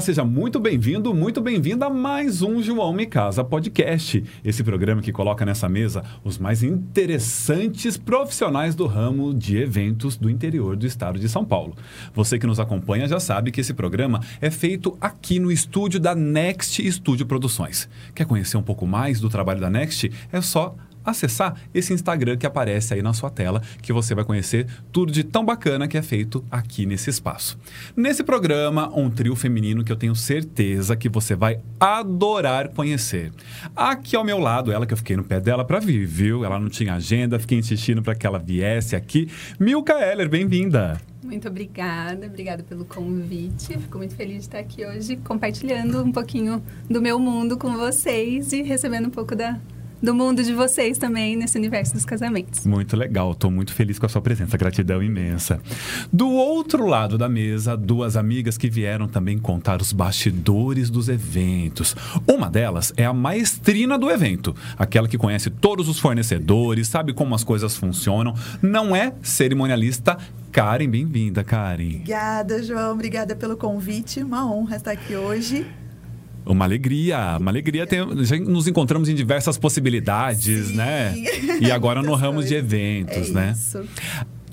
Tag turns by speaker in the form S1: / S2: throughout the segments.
S1: Seja muito bem-vindo, muito bem-vinda a mais um João Me Casa Podcast. Esse programa que coloca nessa mesa os mais interessantes profissionais do ramo de eventos do interior do estado de São Paulo. Você que nos acompanha já sabe que esse programa é feito aqui no estúdio da Next Studio Produções. Quer conhecer um pouco mais do trabalho da Next? É só acessar esse Instagram que aparece aí na sua tela, que você vai conhecer tudo de tão bacana que é feito aqui nesse espaço. Nesse programa, um trio feminino que eu tenho certeza que você vai adorar conhecer. Aqui ao meu lado, ela que eu fiquei no pé dela para vir, viu? Ela não tinha agenda, fiquei insistindo para que ela viesse aqui. Milka Heller, bem-vinda.
S2: Muito obrigada, obrigada pelo convite. Fico muito feliz de estar aqui hoje compartilhando um pouquinho do meu mundo com vocês e recebendo um pouco da, do mundo de vocês também nesse universo dos casamentos.
S1: Muito legal, estou muito feliz com a sua presença, gratidão imensa. Do outro lado da mesa, duas amigas que vieram também contar os bastidores dos eventos. Uma delas é a maestrina do evento, aquela que conhece todos os fornecedores, sabe como as coisas funcionam, não é cerimonialista Karen, bem-vinda, Karen.
S3: Obrigada, João. Obrigada pelo convite. Uma honra estar aqui hoje.
S1: Uma alegria, uma alegria. Tem, já nos encontramos em diversas possibilidades,
S3: Sim.
S1: né? E agora no ramo de eventos,
S3: é
S1: né?
S3: Isso.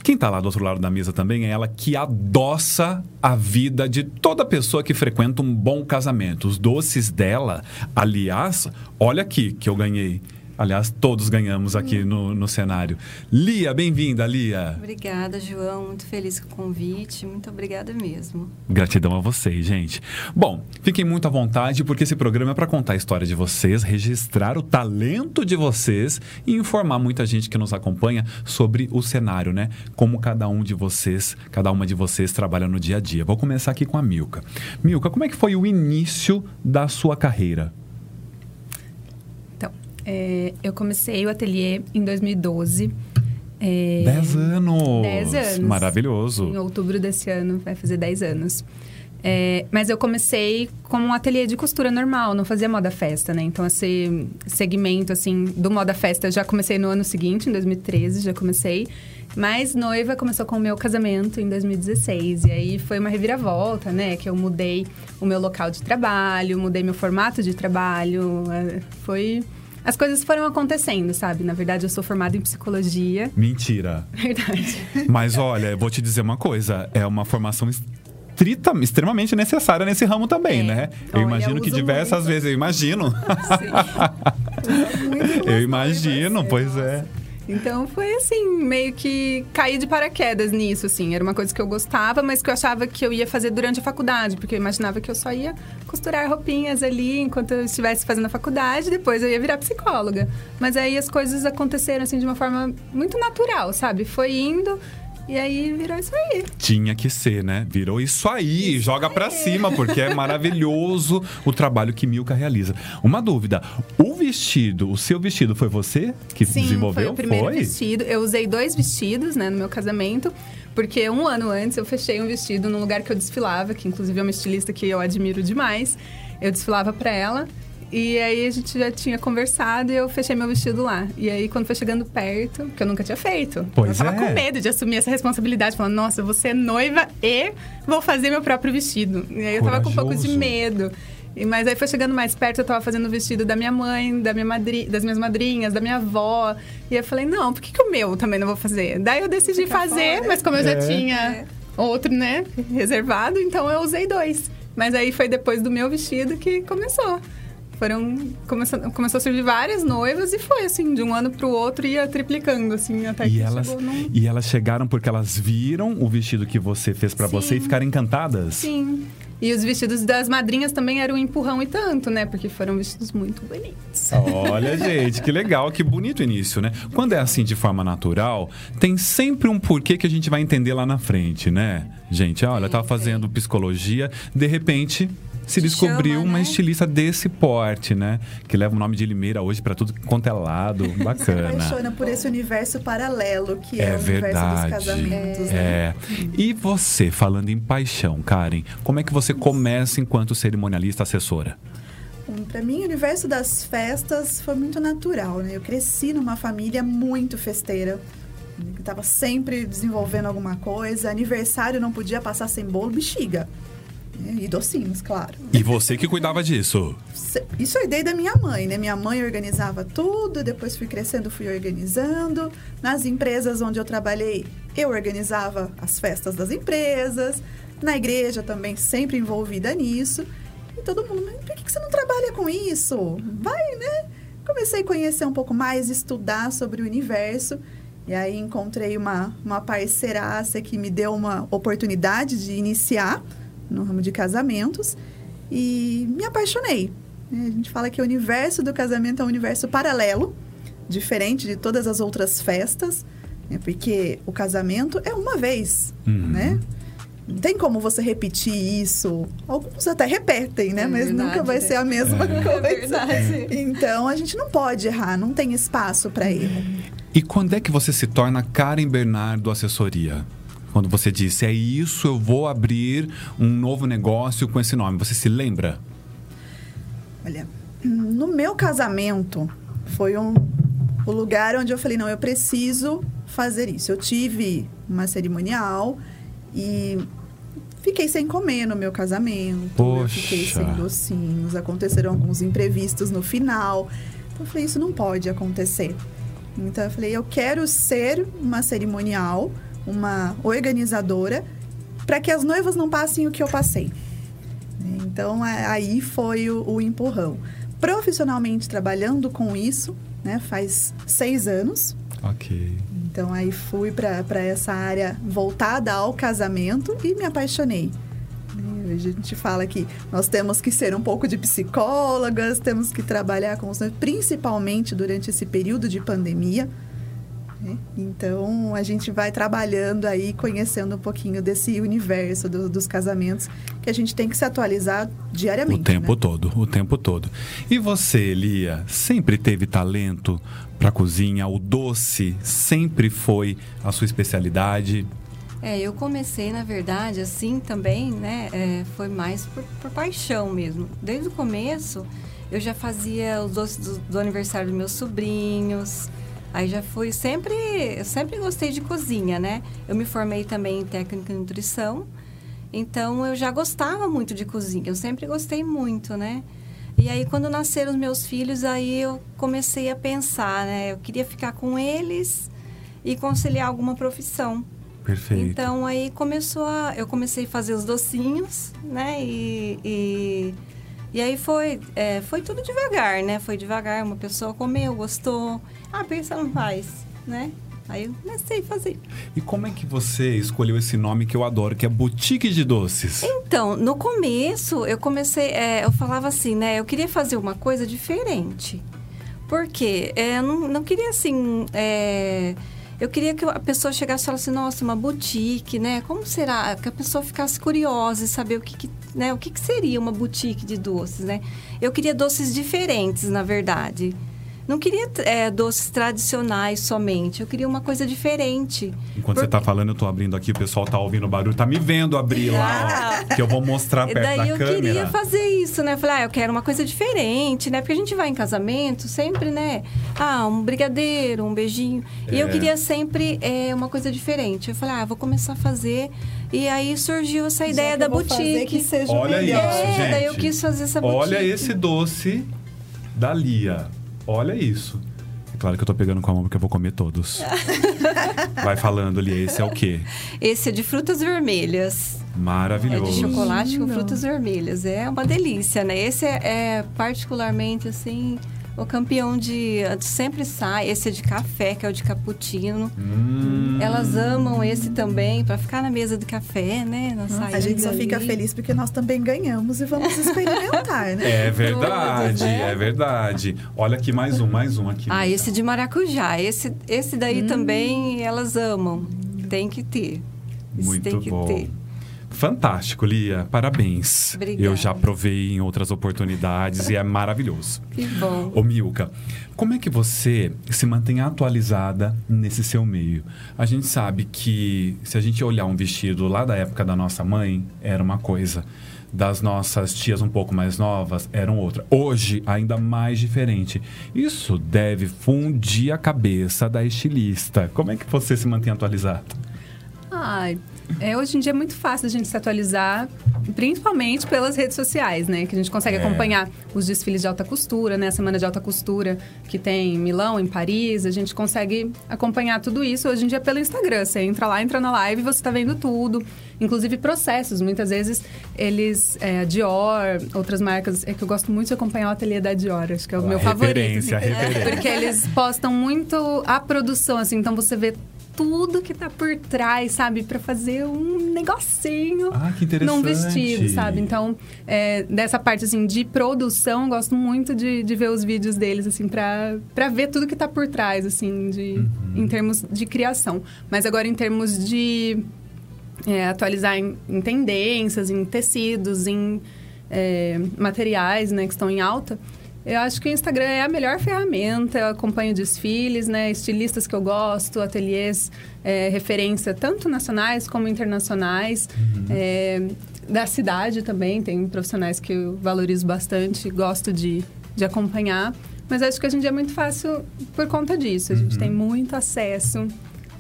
S1: Quem está lá do outro lado da mesa também é ela que adoça a vida de toda pessoa que frequenta um bom casamento. Os doces dela, aliás, olha aqui que eu ganhei. Aliás, todos ganhamos aqui no, no cenário. Lia, bem-vinda, Lia.
S4: Obrigada, João. Muito feliz com o convite. Muito obrigada mesmo.
S1: Gratidão a vocês, gente. Bom, fiquem muito à vontade, porque esse programa é para contar a história de vocês, registrar o talento de vocês e informar muita gente que nos acompanha sobre o cenário, né? Como cada um de vocês, cada uma de vocês trabalha no dia a dia. Vou começar aqui com a Milka. Milka, como é que foi o início da sua carreira?
S2: É, eu comecei o ateliê em 2012. É,
S1: Dez anos!
S2: Dez anos.
S1: Maravilhoso.
S2: Em outubro desse ano, vai fazer 10 anos. É, mas eu comecei como um ateliê de costura normal, não fazia moda festa, né? Então, esse segmento, assim, do moda festa, eu já comecei no ano seguinte, em 2013, já comecei. Mas noiva começou com o meu casamento em 2016. E aí foi uma reviravolta, né? Que eu mudei o meu local de trabalho, mudei meu formato de trabalho. é, Foi... As coisas foram acontecendo, sabe? Na verdade, eu sou formada em psicologia.
S1: Mentira.
S2: Verdade.
S1: Mas olha, eu vou te dizer uma coisa: é uma formação estrita, extremamente necessária nesse ramo também,
S2: É.
S1: né? Eu
S2: Olha,
S1: imagino
S2: eu
S1: que diversas
S2: muito.
S1: vezes, eu imagino.
S3: Muito
S1: eu imagino, pois é.
S2: Então foi assim, meio que caí de paraquedas nisso, assim. Era uma coisa que eu gostava, mas que eu achava que eu ia fazer durante a faculdade, porque eu imaginava que eu só ia costurar roupinhas ali enquanto eu estivesse fazendo a faculdade, depois eu ia virar psicóloga. Mas aí as coisas aconteceram assim de uma forma muito natural, sabe? Foi indo e aí virou isso aí.
S1: Tinha que ser, né? Virou isso aí, joga pra cima, porque é maravilhoso o trabalho que Milka realiza. Uma dúvida: o vestido, o seu vestido, foi você que
S2: Sim,
S1: desenvolveu?
S2: foi o primeiro vestido. Eu usei dois vestidos, né, no meu casamento. Porque um ano antes eu fechei um vestido num lugar que eu desfilava, que inclusive é uma estilista que eu admiro demais. Eu desfilava pra ela. E aí a gente já tinha conversado e eu fechei meu vestido lá. E aí quando foi chegando perto, que eu nunca tinha feito.
S1: Pois
S2: eu tava
S1: é.
S2: com medo de assumir essa responsabilidade, falando, nossa, vou ser noiva e vou fazer meu próprio vestido. E aí eu tava com um pouco de
S1: Corajoso.
S2: medo. E- Mas aí foi chegando mais perto, eu tava fazendo o vestido da minha mãe, da minha madri das minhas madrinhas, da minha avó. E eu falei, não, por que, que o meu também não vou fazer? Daí eu decidi
S3: Fica
S2: fazer,
S3: fora.
S2: mas como eu já
S1: É.
S2: tinha outro, né, reservado, então eu usei dois. Mas aí foi depois do meu vestido que começou. Foram. Começou, começou a surgir várias noivas e foi assim, de um ano pro outro ia triplicando, assim, até
S1: E
S2: que
S1: elas,
S2: chegou num.
S1: e elas chegaram porque elas viram o vestido que você fez
S2: Sim.
S1: você e ficaram encantadas?
S2: Sim. E os vestidos das madrinhas também eram um empurrão e tanto, né? Porque foram vestidos muito bonitos.
S1: Olha, gente, que legal, que bonito o início, né? Quando é assim de forma natural, tem sempre um porquê que a gente vai entender lá na frente, né? Gente, olha, eu tava fazendo psicologia, de repente se descobriu
S4: chama,
S1: uma
S4: né?
S1: estilista desse porte, né? Que leva o nome de Limeira hoje pra tudo quanto é lado,
S3: Se
S1: bacana.
S3: apaixona por esse universo paralelo que é,
S1: É
S3: o universo
S1: verdade.
S3: dos casamentos, né?
S1: É. E você, falando em paixão, Karen, como é que você começa enquanto cerimonialista assessora?
S3: Pra mim, o universo das festas foi muito natural, né? Eu cresci numa família muito festeira. que Tava sempre desenvolvendo alguma coisa. Aniversário não podia passar sem bolo, bexiga. E docinhos, claro.
S1: E você que cuidava disso?
S3: Isso é ideia da minha mãe, né? Minha mãe organizava tudo, depois fui crescendo, fui organizando. Nas empresas onde eu trabalhei, eu organizava as festas das empresas. Na igreja também, sempre envolvida nisso. E todo mundo, mas por que você não trabalha com isso? Vai, né? Comecei a conhecer um pouco mais, estudar sobre o universo. E aí encontrei uma, uma parceiraça que me deu uma oportunidade de iniciar no ramo de casamentos e me apaixonei. A gente fala que o universo do casamento é um universo paralelo, diferente de todas as outras festas, né? porque o casamento é uma vez, uhum. né? Não tem como você repetir isso. Alguns até repetem, né? É Mas verdade, nunca vai é. ser a mesma é. coisa. É então a gente não pode errar, não tem espaço para erro.
S1: E quando é que você se torna Karen Bernardo Assessoria? Quando você disse, é isso, eu vou abrir um novo negócio com esse nome. Você se lembra?
S3: Olha, no meu casamento foi um, o lugar onde eu falei, não, eu preciso fazer isso. Eu tive uma cerimonial e fiquei sem comer no meu casamento.
S1: Poxa.
S3: fiquei sem docinhos. Aconteceram alguns imprevistos no final. Então eu falei, isso não pode acontecer. Então eu falei, eu quero ser uma cerimonial uma organizadora para que as noivas não passem o que eu passei. Então, aí foi o, o empurrão. Profissionalmente trabalhando com isso, né, faz seis anos.
S1: Ok.
S3: Então, aí fui para essa área voltada ao casamento e me apaixonei. A gente fala que nós temos que ser um pouco de psicólogas, temos que trabalhar com os principalmente durante esse período de pandemia. Né? Então, a gente vai trabalhando aí, conhecendo um pouquinho desse universo do, dos casamentos, que a gente tem que se atualizar diariamente.
S1: O tempo
S3: né?
S1: todo, o tempo todo. E você, Lia, sempre teve talento para cozinha? O doce sempre foi a sua especialidade?
S4: É, eu comecei, na verdade, assim também, né? É, foi mais por, por, paixão mesmo. Desde o começo, eu já fazia os doces do, do aniversário dos meus sobrinhos. Aí já fui sempre, eu sempre gostei de cozinha, né? Eu me formei também em técnica e nutrição. Então eu já gostava muito de cozinha, eu sempre gostei muito, né? E aí quando nasceram os meus filhos, aí eu comecei a pensar, né? Eu queria ficar com eles e conciliar alguma profissão.
S1: Perfeito.
S4: Então aí começou a, eu comecei a fazer os docinhos, né? E, e, e aí foi, é, foi tudo devagar, né? Foi devagar, uma pessoa comeu, gostou. Ah, por que você não faz? Né? Aí eu comecei a fazer.
S1: E como é que você escolheu esse nome que eu adoro, que é Boutique de Doces?
S4: Então, no começo, eu comecei... É, eu falava assim, né? Eu queria fazer uma coisa diferente. Por quê? É, eu não, não queria, assim... É, eu queria que a pessoa chegasse e falasse, nossa, uma boutique, né? Como será? Que a pessoa ficasse curiosa e saber o que, que né? O que, que seria uma boutique de doces, né? Eu queria doces diferentes, na verdade não queria é, doces tradicionais somente. Eu queria uma coisa diferente.
S1: Enquanto Porque... você está falando, eu estou abrindo aqui, o pessoal está ouvindo o barulho, está me vendo abrir lá, ó, que eu vou mostrar perto
S4: Daí
S1: da
S4: eu
S1: câmera.
S4: queria fazer isso, né? Falei, ah, eu quero uma coisa diferente, né? Porque a gente vai em casamento, sempre, né? Ah, um brigadeiro, um beijinho. É. E eu é. queria sempre é, uma coisa diferente. Eu falei, ah, vou começar a fazer. E aí surgiu essa ideia da boutique.
S3: Que seja
S1: Olha
S3: melhor.
S1: isso, gente.
S4: Daí eu quis fazer essa boutique.
S1: Olha esse doce da Lia. Olha isso. É claro que eu tô pegando com a mão porque eu vou comer todos. Vai falando ali, esse é o quê?
S4: Esse é de frutas vermelhas.
S1: Maravilhoso.
S4: É de chocolate com frutas vermelhas. É uma delícia, né? Esse é, é particularmente assim o campeão de sempre sai. Esse é de café, que é o de cappuccino. Hum. Elas amam esse também para ficar na mesa de café, né?
S3: a gente só ali. fica feliz porque nós também ganhamos e vamos experimentar, né?
S1: É verdade, Todos, né? é verdade. Olha aqui mais um, mais um aqui.
S4: Ah, esse de maracujá. Esse, esse daí hum. também elas amam. Tem que ter. Esse
S1: Muito
S4: tem que
S1: bom.
S4: ter.
S1: Fantástico, Lia. Parabéns.
S4: Obrigada.
S1: Eu já provei em outras oportunidades e é maravilhoso.
S4: Que bom.
S1: Ô, Milka, como é que você se mantém atualizada nesse seu meio? A gente sabe que se a gente olhar um vestido lá da época da nossa mãe, era uma coisa. Das nossas tias um pouco mais novas, eram outra. Hoje, ainda mais diferente. Isso deve fundir a cabeça da estilista. Como é que você se mantém atualizada?
S2: Ai, é, hoje em dia é muito fácil a gente se atualizar, principalmente pelas redes sociais, né? Que a gente consegue
S1: É.
S2: acompanhar os desfiles de alta costura, né? A semana de alta costura que tem em Milão, em Paris. A gente consegue acompanhar tudo isso hoje em dia pelo Instagram. Você entra lá, entra na live e você tá vendo tudo. Inclusive processos. Muitas vezes eles, é, Dior, outras marcas. É que eu gosto muito de acompanhar o ateliê da Dior. Acho que é o
S1: A
S2: meu favorito.
S1: referência, a
S2: assim.
S1: referência.
S2: Porque eles postam muito a produção, assim. Então você vê tudo que tá por trás, sabe? Pra fazer um negocinho
S1: Ah, que interessante.
S2: num vestido, sabe? Então, é, dessa parte, assim, de produção, eu gosto muito de, de ver os vídeos deles, assim, pra, pra ver tudo que tá por trás, assim, de,
S1: Uhum.
S2: em termos de criação. Mas agora, em termos de é, atualizar em, em tendências, em tecidos, em é, materiais, né, que estão em alta, eu acho que o Instagram é a melhor ferramenta. Eu acompanho desfiles, né, estilistas que eu gosto, ateliês, é, referência tanto nacionais como internacionais. É, da cidade também, tem profissionais que eu valorizo bastante, gosto de, de acompanhar. Mas acho que hoje em dia é muito fácil por conta disso. A gente tem muito acesso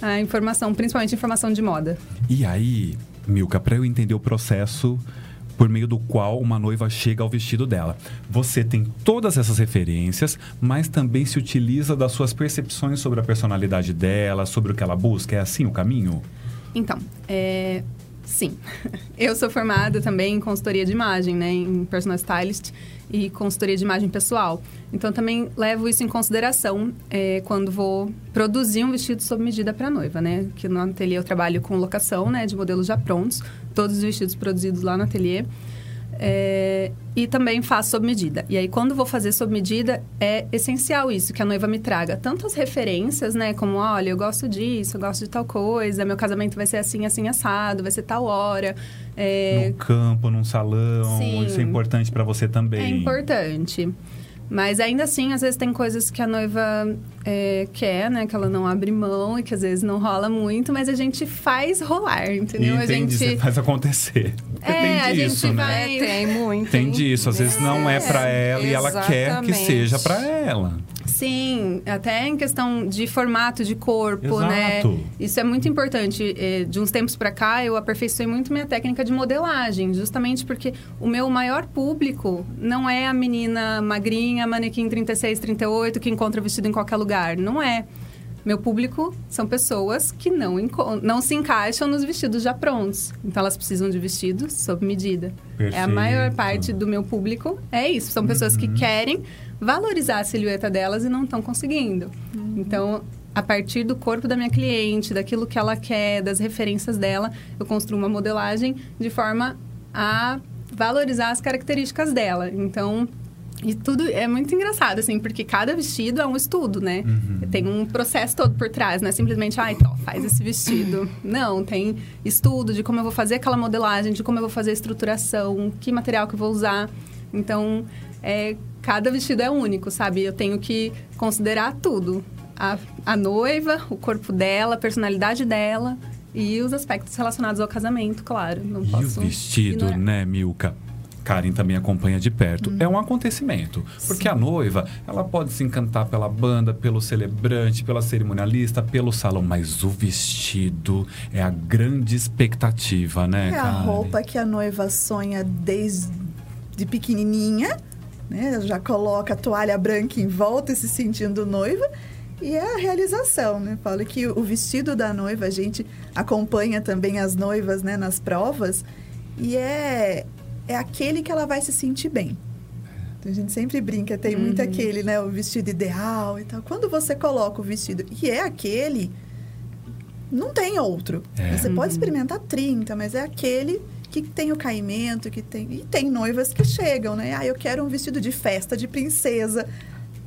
S2: à informação, principalmente informação de moda.
S1: E aí, Milka, para eu entender o processo por meio do qual uma noiva chega ao vestido dela. Você tem todas essas referências, mas também se utiliza das suas percepções sobre a personalidade dela, sobre o que ela busca. É assim o caminho?
S2: Então, é, sim. Eu sou formada também em consultoria de imagem, né? Em personal stylist e consultoria de imagem pessoal. Então, também levo isso em consideração é, quando vou produzir um vestido sob medida para noiva, né? Que no ateliê eu trabalho com locação, né? De modelos já prontos. Todos os vestidos produzidos lá no ateliê. É, e também faço sob medida. E aí, quando vou fazer sob medida, é essencial isso, que a noiva me traga tanto as referências, né? Como, olha, eu gosto disso, eu gosto de tal coisa, meu casamento vai ser assim, assim, assado, vai ser tal hora. É,
S1: No campo, num salão,
S2: Sim.
S1: isso é importante para você também.
S2: é importante. Mas ainda assim, às vezes tem coisas que a noiva é, quer, né? Que ela não abre mão e que às vezes não rola muito, mas a gente faz rolar, entendeu? a
S1: Entendi,
S2: gente.
S1: você faz acontecer.
S2: É,
S1: tem
S2: a
S1: disso,
S2: gente
S1: né?
S2: vai-
S4: É, tem muito.
S1: Tem disso, às vezes não é pra ela e ela quer que
S4: exatamente.
S1: seja pra ela.
S2: Sim, até em questão de formato de corpo, né?
S1: Exato.
S2: Isso é muito importante. De uns tempos pra cá, eu aperfeiçoei muito minha técnica de modelagem, justamente porque o meu maior público não é a menina magrinha, manequim 36, 38, que encontra vestido em qualquer lugar. Não é. Meu público são pessoas que não, não se encaixam nos vestidos já prontos. Então, elas precisam de vestidos sob medida. É a maior
S1: Perfeito.
S2: parte do meu público. É isso. São pessoas que querem valorizar a silhueta delas e não estão conseguindo. Então, a partir do corpo da minha cliente, daquilo que ela quer, das referências dela, eu construo uma modelagem de forma a valorizar as características dela. Então, e tudo é muito engraçado, assim, porque cada vestido é um estudo, né? Tem um processo todo por trás, não é simplesmente, ai, tó, faz esse vestido. Não, tem estudo de como eu vou fazer aquela modelagem, de como eu vou fazer a estruturação, que material que eu vou usar. Então, é, cada vestido é único, sabe? Eu tenho que considerar tudo. A, a noiva, o corpo dela, a personalidade dela e os aspectos relacionados ao casamento, claro. Não
S1: E
S2: posso
S1: o vestido,
S2: ignorar.
S1: né, Milka? Karen também acompanha de perto. É um acontecimento. Porque a noiva, ela pode se encantar pela banda, pelo celebrante, pela cerimonialista, pelo salão. Mas o vestido é a grande expectativa, né,
S3: É a
S1: Karen?
S3: roupa que a noiva sonha desde de pequenininha, né? Já coloca a toalha branca em volta, se sentindo noiva. E é a realização, né? Falo que o vestido da noiva, a gente acompanha também as noivas, né, nas provas. E é, é aquele que ela vai se sentir bem. Então, a gente sempre brinca, tem muito aquele, né? O vestido ideal e tal. Quando você coloca o vestido e é aquele, não tem outro.
S1: É.
S3: Você pode experimentar 30, mas é aquele que tem o caimento, que tem. E tem noivas que chegam, né? Ah, eu quero um vestido de festa, de princesa.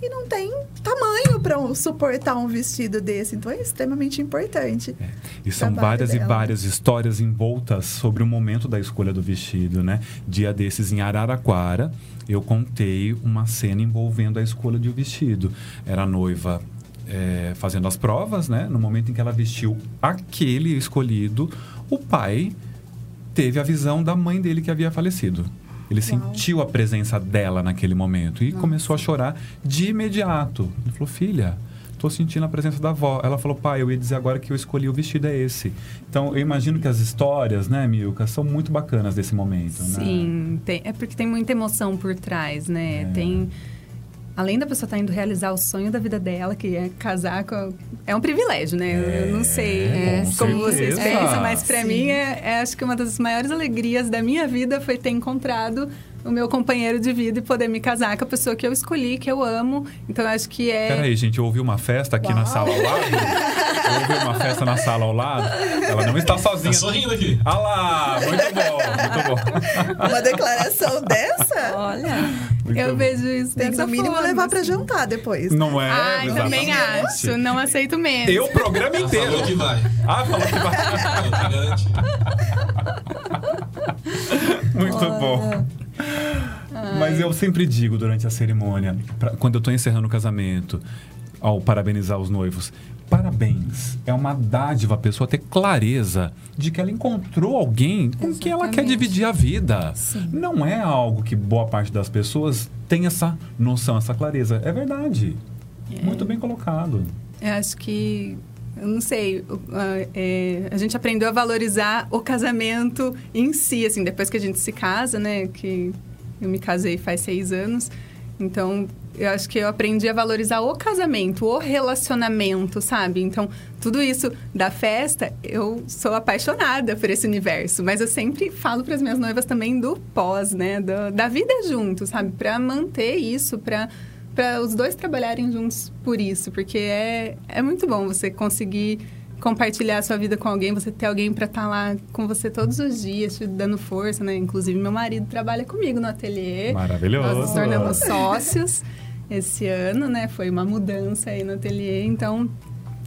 S3: E não tem tamanho para suportar um vestido desse. Então é extremamente importante.
S1: E são várias e
S3: dela.
S1: várias histórias envoltas sobre o momento da escolha do vestido, né? Dia desses em Araraquara, eu contei uma cena envolvendo a escolha de um vestido. Era a noiva é, fazendo as provas, né? No momento em que ela vestiu aquele escolhido, o pai teve a visão da mãe dele que havia falecido. Ele sentiu a presença dela naquele momento e começou a chorar de imediato. Ele falou: Filha, tô sentindo a presença da avó. Ela falou, pai, eu ia dizer agora que eu escolhi o vestido é esse. Então, eu imagino que as histórias, né, Milka, são muito bacanas desse momento, né?
S2: Sim, tem- é porque tem muita emoção por trás, né?
S1: É.
S2: Tem. Além da pessoa estar indo realizar o sonho da vida dela, que é casar com. É um privilégio, né? Eu- Eu não sei
S1: É, com
S2: como vocês pensam, mas pra
S3: Sim.
S2: mim, é, é, acho que uma das maiores alegrias da minha vida foi ter encontrado o meu companheiro de vida e poder me casar com a pessoa que eu escolhi, que eu amo. Então, eu acho que é.
S1: Peraí, gente, eu ouvi uma festa aqui na
S3: Uau.
S1: sala ao lado. Eu ouvi uma festa na sala ao lado. Ela não está sozinha.
S5: Tá sorrindo aqui.
S1: Ah lá, muito bom, muito bom.
S3: Uma declaração dessa,
S4: Olha,
S1: Muito
S2: eu
S1: bom.
S2: vejo isso
S3: tem que
S2: dessa
S3: no mínimo
S2: forma,
S3: levar pra
S2: assim.
S3: jantar depois.
S1: Não é?
S2: Ai, também acho. Não aceito menos.
S1: Eu, o programa
S5: Ela
S1: inteiro.
S5: falou que vai.
S1: Ah, falou que vai.
S5: Garanti.
S1: Muito bom. Mas eu sempre digo durante a cerimônia, pra- quando eu tô encerrando o casamento, ao parabenizar os noivos, parabéns. É uma dádiva a pessoa ter clareza de que ela encontrou alguém com quem ela quer
S4: Exatamente.
S1: dividir a vida.
S3: Sim.
S1: Não é algo que boa parte das pessoas tem essa noção, essa clareza. É verdade. Muito bem colocado.
S2: Eu acho que, eu não sei, é, a gente aprendeu a valorizar o casamento em si, assim, depois que a gente se casa, né? Que eu me casei faz seis anos. Então, eu acho que eu aprendi a valorizar o casamento, o relacionamento, sabe? Então, tudo isso da festa, eu sou apaixonada por esse universo. Mas eu sempre falo para as minhas noivas também do pós, né? Do- da vida junto, sabe? Para manter isso, para para os dois trabalharem juntos por isso, porque é, é muito bom você conseguir compartilhar a sua vida com alguém, você ter alguém para estar lá com você todos os dias, te dando força, né? Inclusive, meu marido trabalha comigo no ateliê.
S1: Maravilhoso.
S2: Nós nos tornamos sócios esse ano, né? Foi uma mudança aí no ateliê, então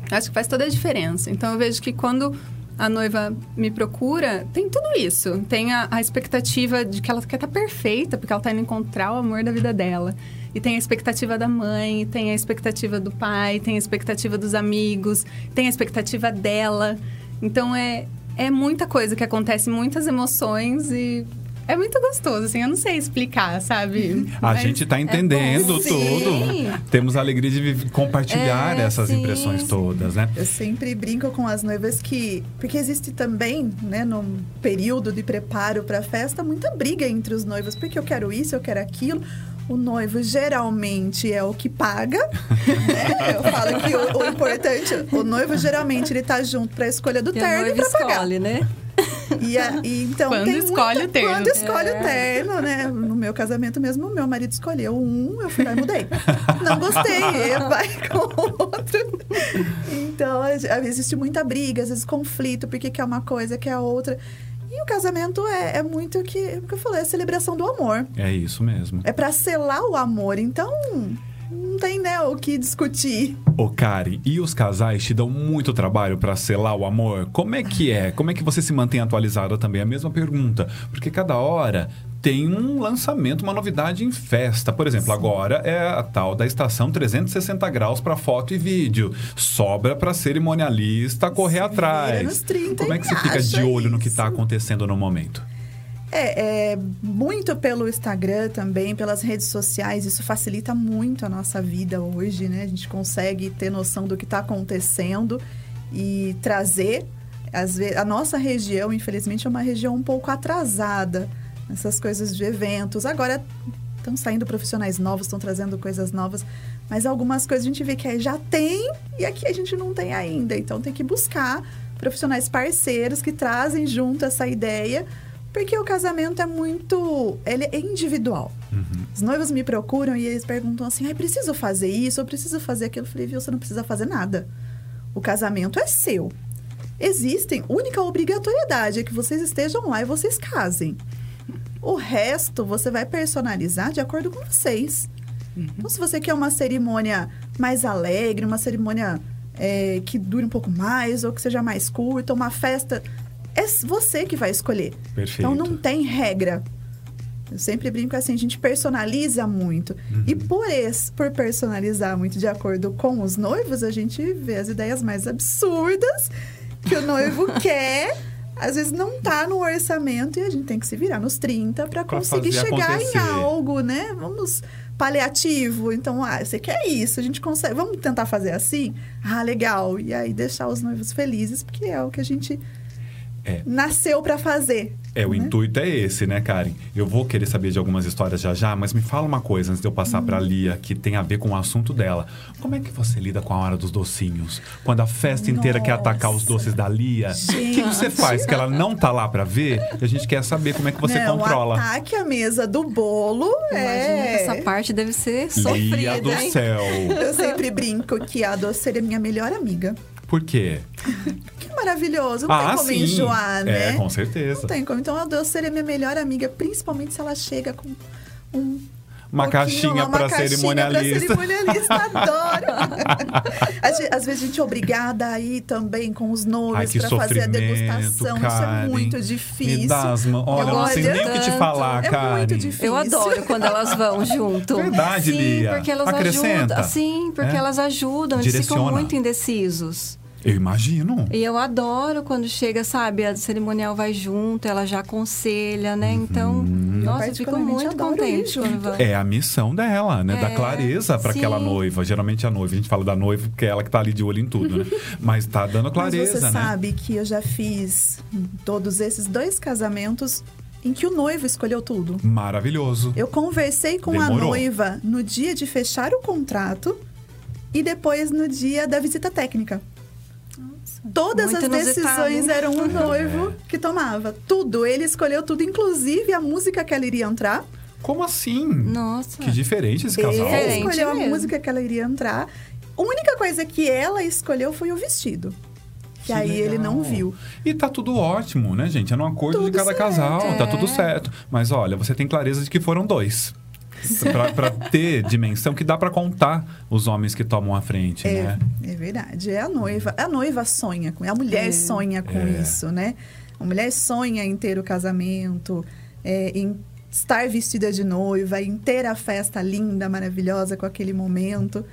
S2: acho que faz toda a diferença. Então eu vejo que quando a noiva me procura, tem tudo isso. Tem a, a expectativa de que ela quer estar perfeita, porque ela está indo encontrar o amor da vida dela. E tem a expectativa da mãe, tem a expectativa do pai, tem a expectativa dos amigos, tem a expectativa dela. Então é, é muita coisa que acontece, muitas emoções e é muito gostoso, assim, eu não sei explicar, sabe?
S1: A
S2: Mas-
S1: gente tá entendendo
S4: bom,
S1: tudo.
S4: sim.
S1: Temos a alegria de compartilhar
S4: É,
S1: essas
S4: sim.
S1: impressões todas, né?
S3: Eu sempre brinco com as noivas que. Porque existe também, né, no período de preparo para a festa, muita briga entre os noivos. Porque eu quero isso, eu quero aquilo. O noivo geralmente é o que paga, né? Eu falo que o, o importante, o noivo geralmente ele tá junto para a escolha do
S4: e
S3: terno e para pagar.
S4: né?
S3: E, a- e então
S2: Quando
S3: tem
S2: escolhe
S3: muita-
S2: o terno.
S3: Quando escolhe
S4: É.
S3: o terno, né? No meu casamento mesmo, o meu marido escolheu um, eu fui lá e mudei. Não gostei, vai com o outro. Então, existe muita briga, às vezes conflito, porque quer uma coisa, quer a outra. E o casamento é, é muito o que, o que eu falei, é a celebração do amor.
S1: É isso mesmo.
S3: É pra selar o amor, então não tem, né, o que discutir.
S1: Ô, Kari, e os casais te dão muito trabalho pra selar o amor? Como é que é? Como é que você se mantém atualizada também? A mesma pergunta. Porque cada hora tem um lançamento, uma novidade em festa. Por exemplo, agora é a tal da estação 360 graus para foto e vídeo. Sobra para cerimonialista correr
S3: Se vira
S1: atrás.
S3: nos 30
S1: Como é que você fica de olho no que
S3: isso.
S1: está acontecendo no momento?
S3: É, é, muito pelo Instagram também, pelas redes sociais, isso facilita muito a nossa vida hoje, né? A gente consegue ter noção do que está acontecendo e trazer. Às vezes, a nossa região, infelizmente, é uma região um pouco atrasada nessas coisas de eventos. Agora estão saindo profissionais novos, estão trazendo coisas novas, mas algumas coisas a gente vê que já tem e aqui a gente não tem ainda. Então tem que buscar profissionais parceiros que trazem junto essa ideia porque o casamento é muito. Ele é individual. Os noivos me procuram e eles perguntam assim: ai, preciso fazer isso, eu preciso fazer aquilo. Eu falei, viu, você não precisa fazer nada. O casamento é seu. Existem, única obrigatoriedade é que vocês estejam lá e vocês casem. O resto você vai personalizar de acordo com vocês. Então, se você quer uma cerimônia mais alegre, uma cerimônia é, que dure um pouco mais, ou que seja mais curta, uma festa, é você que vai escolher.
S1: Perfeito.
S3: Então não tem regra. Eu sempre brinco assim, a gente personaliza muito. E por, esse, por personalizar muito de acordo com os noivos, a gente vê as ideias mais absurdas que o noivo quer às vezes não tá no orçamento e a gente tem que se virar nos 30 para conseguir chegar
S1: acontecer.
S3: em algo, né? Vamos paliativo. Então, ah, você quer isso, a gente consegue. Vamos tentar fazer assim? Ah, legal. E aí deixar os noivos felizes, porque é o que a gente
S1: É.
S3: nasceu para fazer.
S1: É, o
S3: né?
S1: intuito é esse, né, Karen? Eu vou querer saber de algumas histórias já já, mas me fala uma coisa antes de eu passar pra Lia, que tem a ver com o assunto dela. Como é que você lida com a hora dos docinhos? Quando a festa inteira quer atacar os
S3: Nossa.
S1: doces da Lia, o que você faz? Que ela não tá lá pra ver e a gente quer saber como é que você
S3: Não,
S1: controla.
S3: O ataque à mesa do bolo
S4: Imagina
S3: é.
S4: que essa parte deve ser
S1: Lia
S4: sofrida,
S1: do
S4: hein?
S1: céu.
S3: Eu sempre brinco que a doceira é minha melhor amiga.
S1: Por quê?
S3: Que maravilhoso. Não
S1: ah,
S3: tem como
S1: sim.
S3: enjoar, né?
S1: É, com certeza.
S3: Não tem como. Então a doceira é minha melhor amiga, principalmente se ela chega com um.
S1: Uma caixinha
S3: caixinha
S1: cerimonialista.
S3: Pra cerimonialista, adoro. Às ve- Às vezes a gente é obrigada a ir também com os
S1: que
S3: pra fazer a degustação. Isso
S1: Karen.
S3: é muito difícil.
S1: Me dá as mãos. Olha, eu não sei nem o que te falar,
S3: É
S1: Karen.
S3: muito difícil.
S4: Eu adoro quando elas vão junto.
S1: Verdade,
S4: Sim,
S1: Lia.
S4: porque elas
S1: Acrescenta.
S4: ajudam. Sim, porque
S1: É.
S4: elas ajudam. Eles ficam muito indecisos.
S1: Eu imagino.
S4: E eu adoro quando chega, sabe, a cerimonial vai junto, ela já aconselha, né? Então, nossa, eu fico
S3: particularmente
S4: muito contente vai.
S1: É a missão dela, né? Dar
S4: É,
S1: clareza pra
S4: sim.
S1: aquela noiva. Geralmente a noiva, a gente fala da noiva porque é ela que tá ali de olho em tudo, né? Mas tá dando
S3: Mas
S1: clareza,
S3: você
S1: né?
S3: sabe que eu já fiz todos esses dois casamentos em que o noivo escolheu tudo.
S1: Maravilhoso.
S3: Eu conversei com a
S1: Demorou.
S3: noiva no dia de fechar o contrato e depois no dia da visita técnica. Todas
S4: Muito
S3: as decisões eram o noivo que tomava. Tudo. Ele escolheu tudo, inclusive a música que ela iria entrar.
S1: Como assim?
S4: Nossa.
S1: Que diferente esse casal.
S3: Ele escolheu a
S4: mesmo.
S3: música que ela iria entrar. A única coisa que ela escolheu foi o vestido. Que, aí ele
S1: legal.
S3: não viu.
S1: E tá tudo ótimo, né, gente? É no acordo de
S3: Tudo
S1: cada
S3: certo,
S1: casal, tá
S4: é.
S1: tudo certo. Mas olha, você tem clareza de que foram dois. Pra, pra ter dimensão que dá pra contar os homens que tomam a frente,
S3: É,
S1: né?
S3: é verdade. É a noiva. A noiva sonha com. A mulher
S4: É.
S3: sonha com
S1: É.
S3: isso, né? A mulher sonha em ter o casamento, é, em estar vestida de noiva, em ter a festa linda, maravilhosa com aquele momento.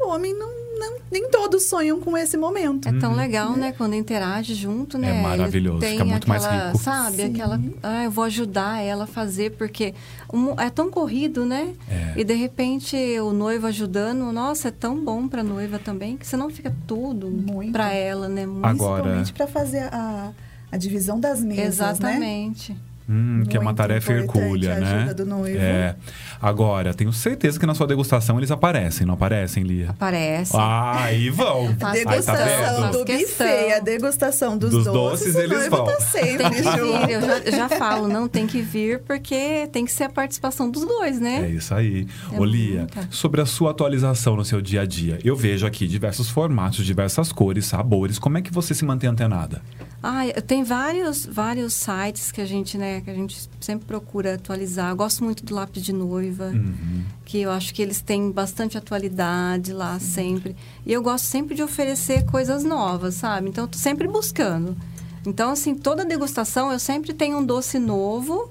S3: O homem não, não- nem todos sonham com esse momento.
S4: É tão legal, né? Quando interage junto, né?
S1: É maravilhoso, fica
S4: tem
S1: muito mais
S4: aquela,
S1: rico.
S4: Sabe,
S3: Sim.
S4: aquela. Ah, eu vou ajudar ela a fazer, porque é tão corrido, né?
S1: É.
S4: E de repente o noivo ajudando, nossa, é tão bom pra noiva também, que você não fica tudo
S3: Muito.
S4: pra ela, né? Muito-
S1: Agora-
S3: Principalmente para fazer a, a divisão das mesas, né?
S1: Hum, que é uma tarefa hercúlea,
S3: a
S1: né?
S3: ajuda do noivo.
S1: É. Agora, tenho certeza que na sua degustação eles aparecem, não aparecem, Lia?
S4: Aparece.
S1: Ah, aí vão.
S4: Faço
S1: Aí tá
S3: Degustação do buffet, a degustação dos,
S1: Dos
S3: doces,
S1: doces, eles
S3: noivo
S1: vão.
S3: tá
S4: Tem
S3: sempre
S4: que
S3: junto.
S4: vir, eu já, já falo, não tem que vir, porque tem que ser a participação dos dois, né?
S1: É isso aí.
S4: É
S1: Ô, Lia,
S4: muita.
S1: sobre a sua atualização no seu dia a dia. Eu vejo aqui diversos formatos, diversas cores, sabores. Como é que você se mantém antenada?
S4: Ah, tem vários, vários sites que a gente, né, que a gente sempre procura atualizar. Eu gosto muito do lápis de noiva,
S1: Uhum.
S4: que eu acho que eles têm bastante atualidade lá sempre. E eu gosto sempre de oferecer coisas novas, sabe? Então eu tô sempre buscando. Então, assim, toda degustação eu sempre tenho um doce novo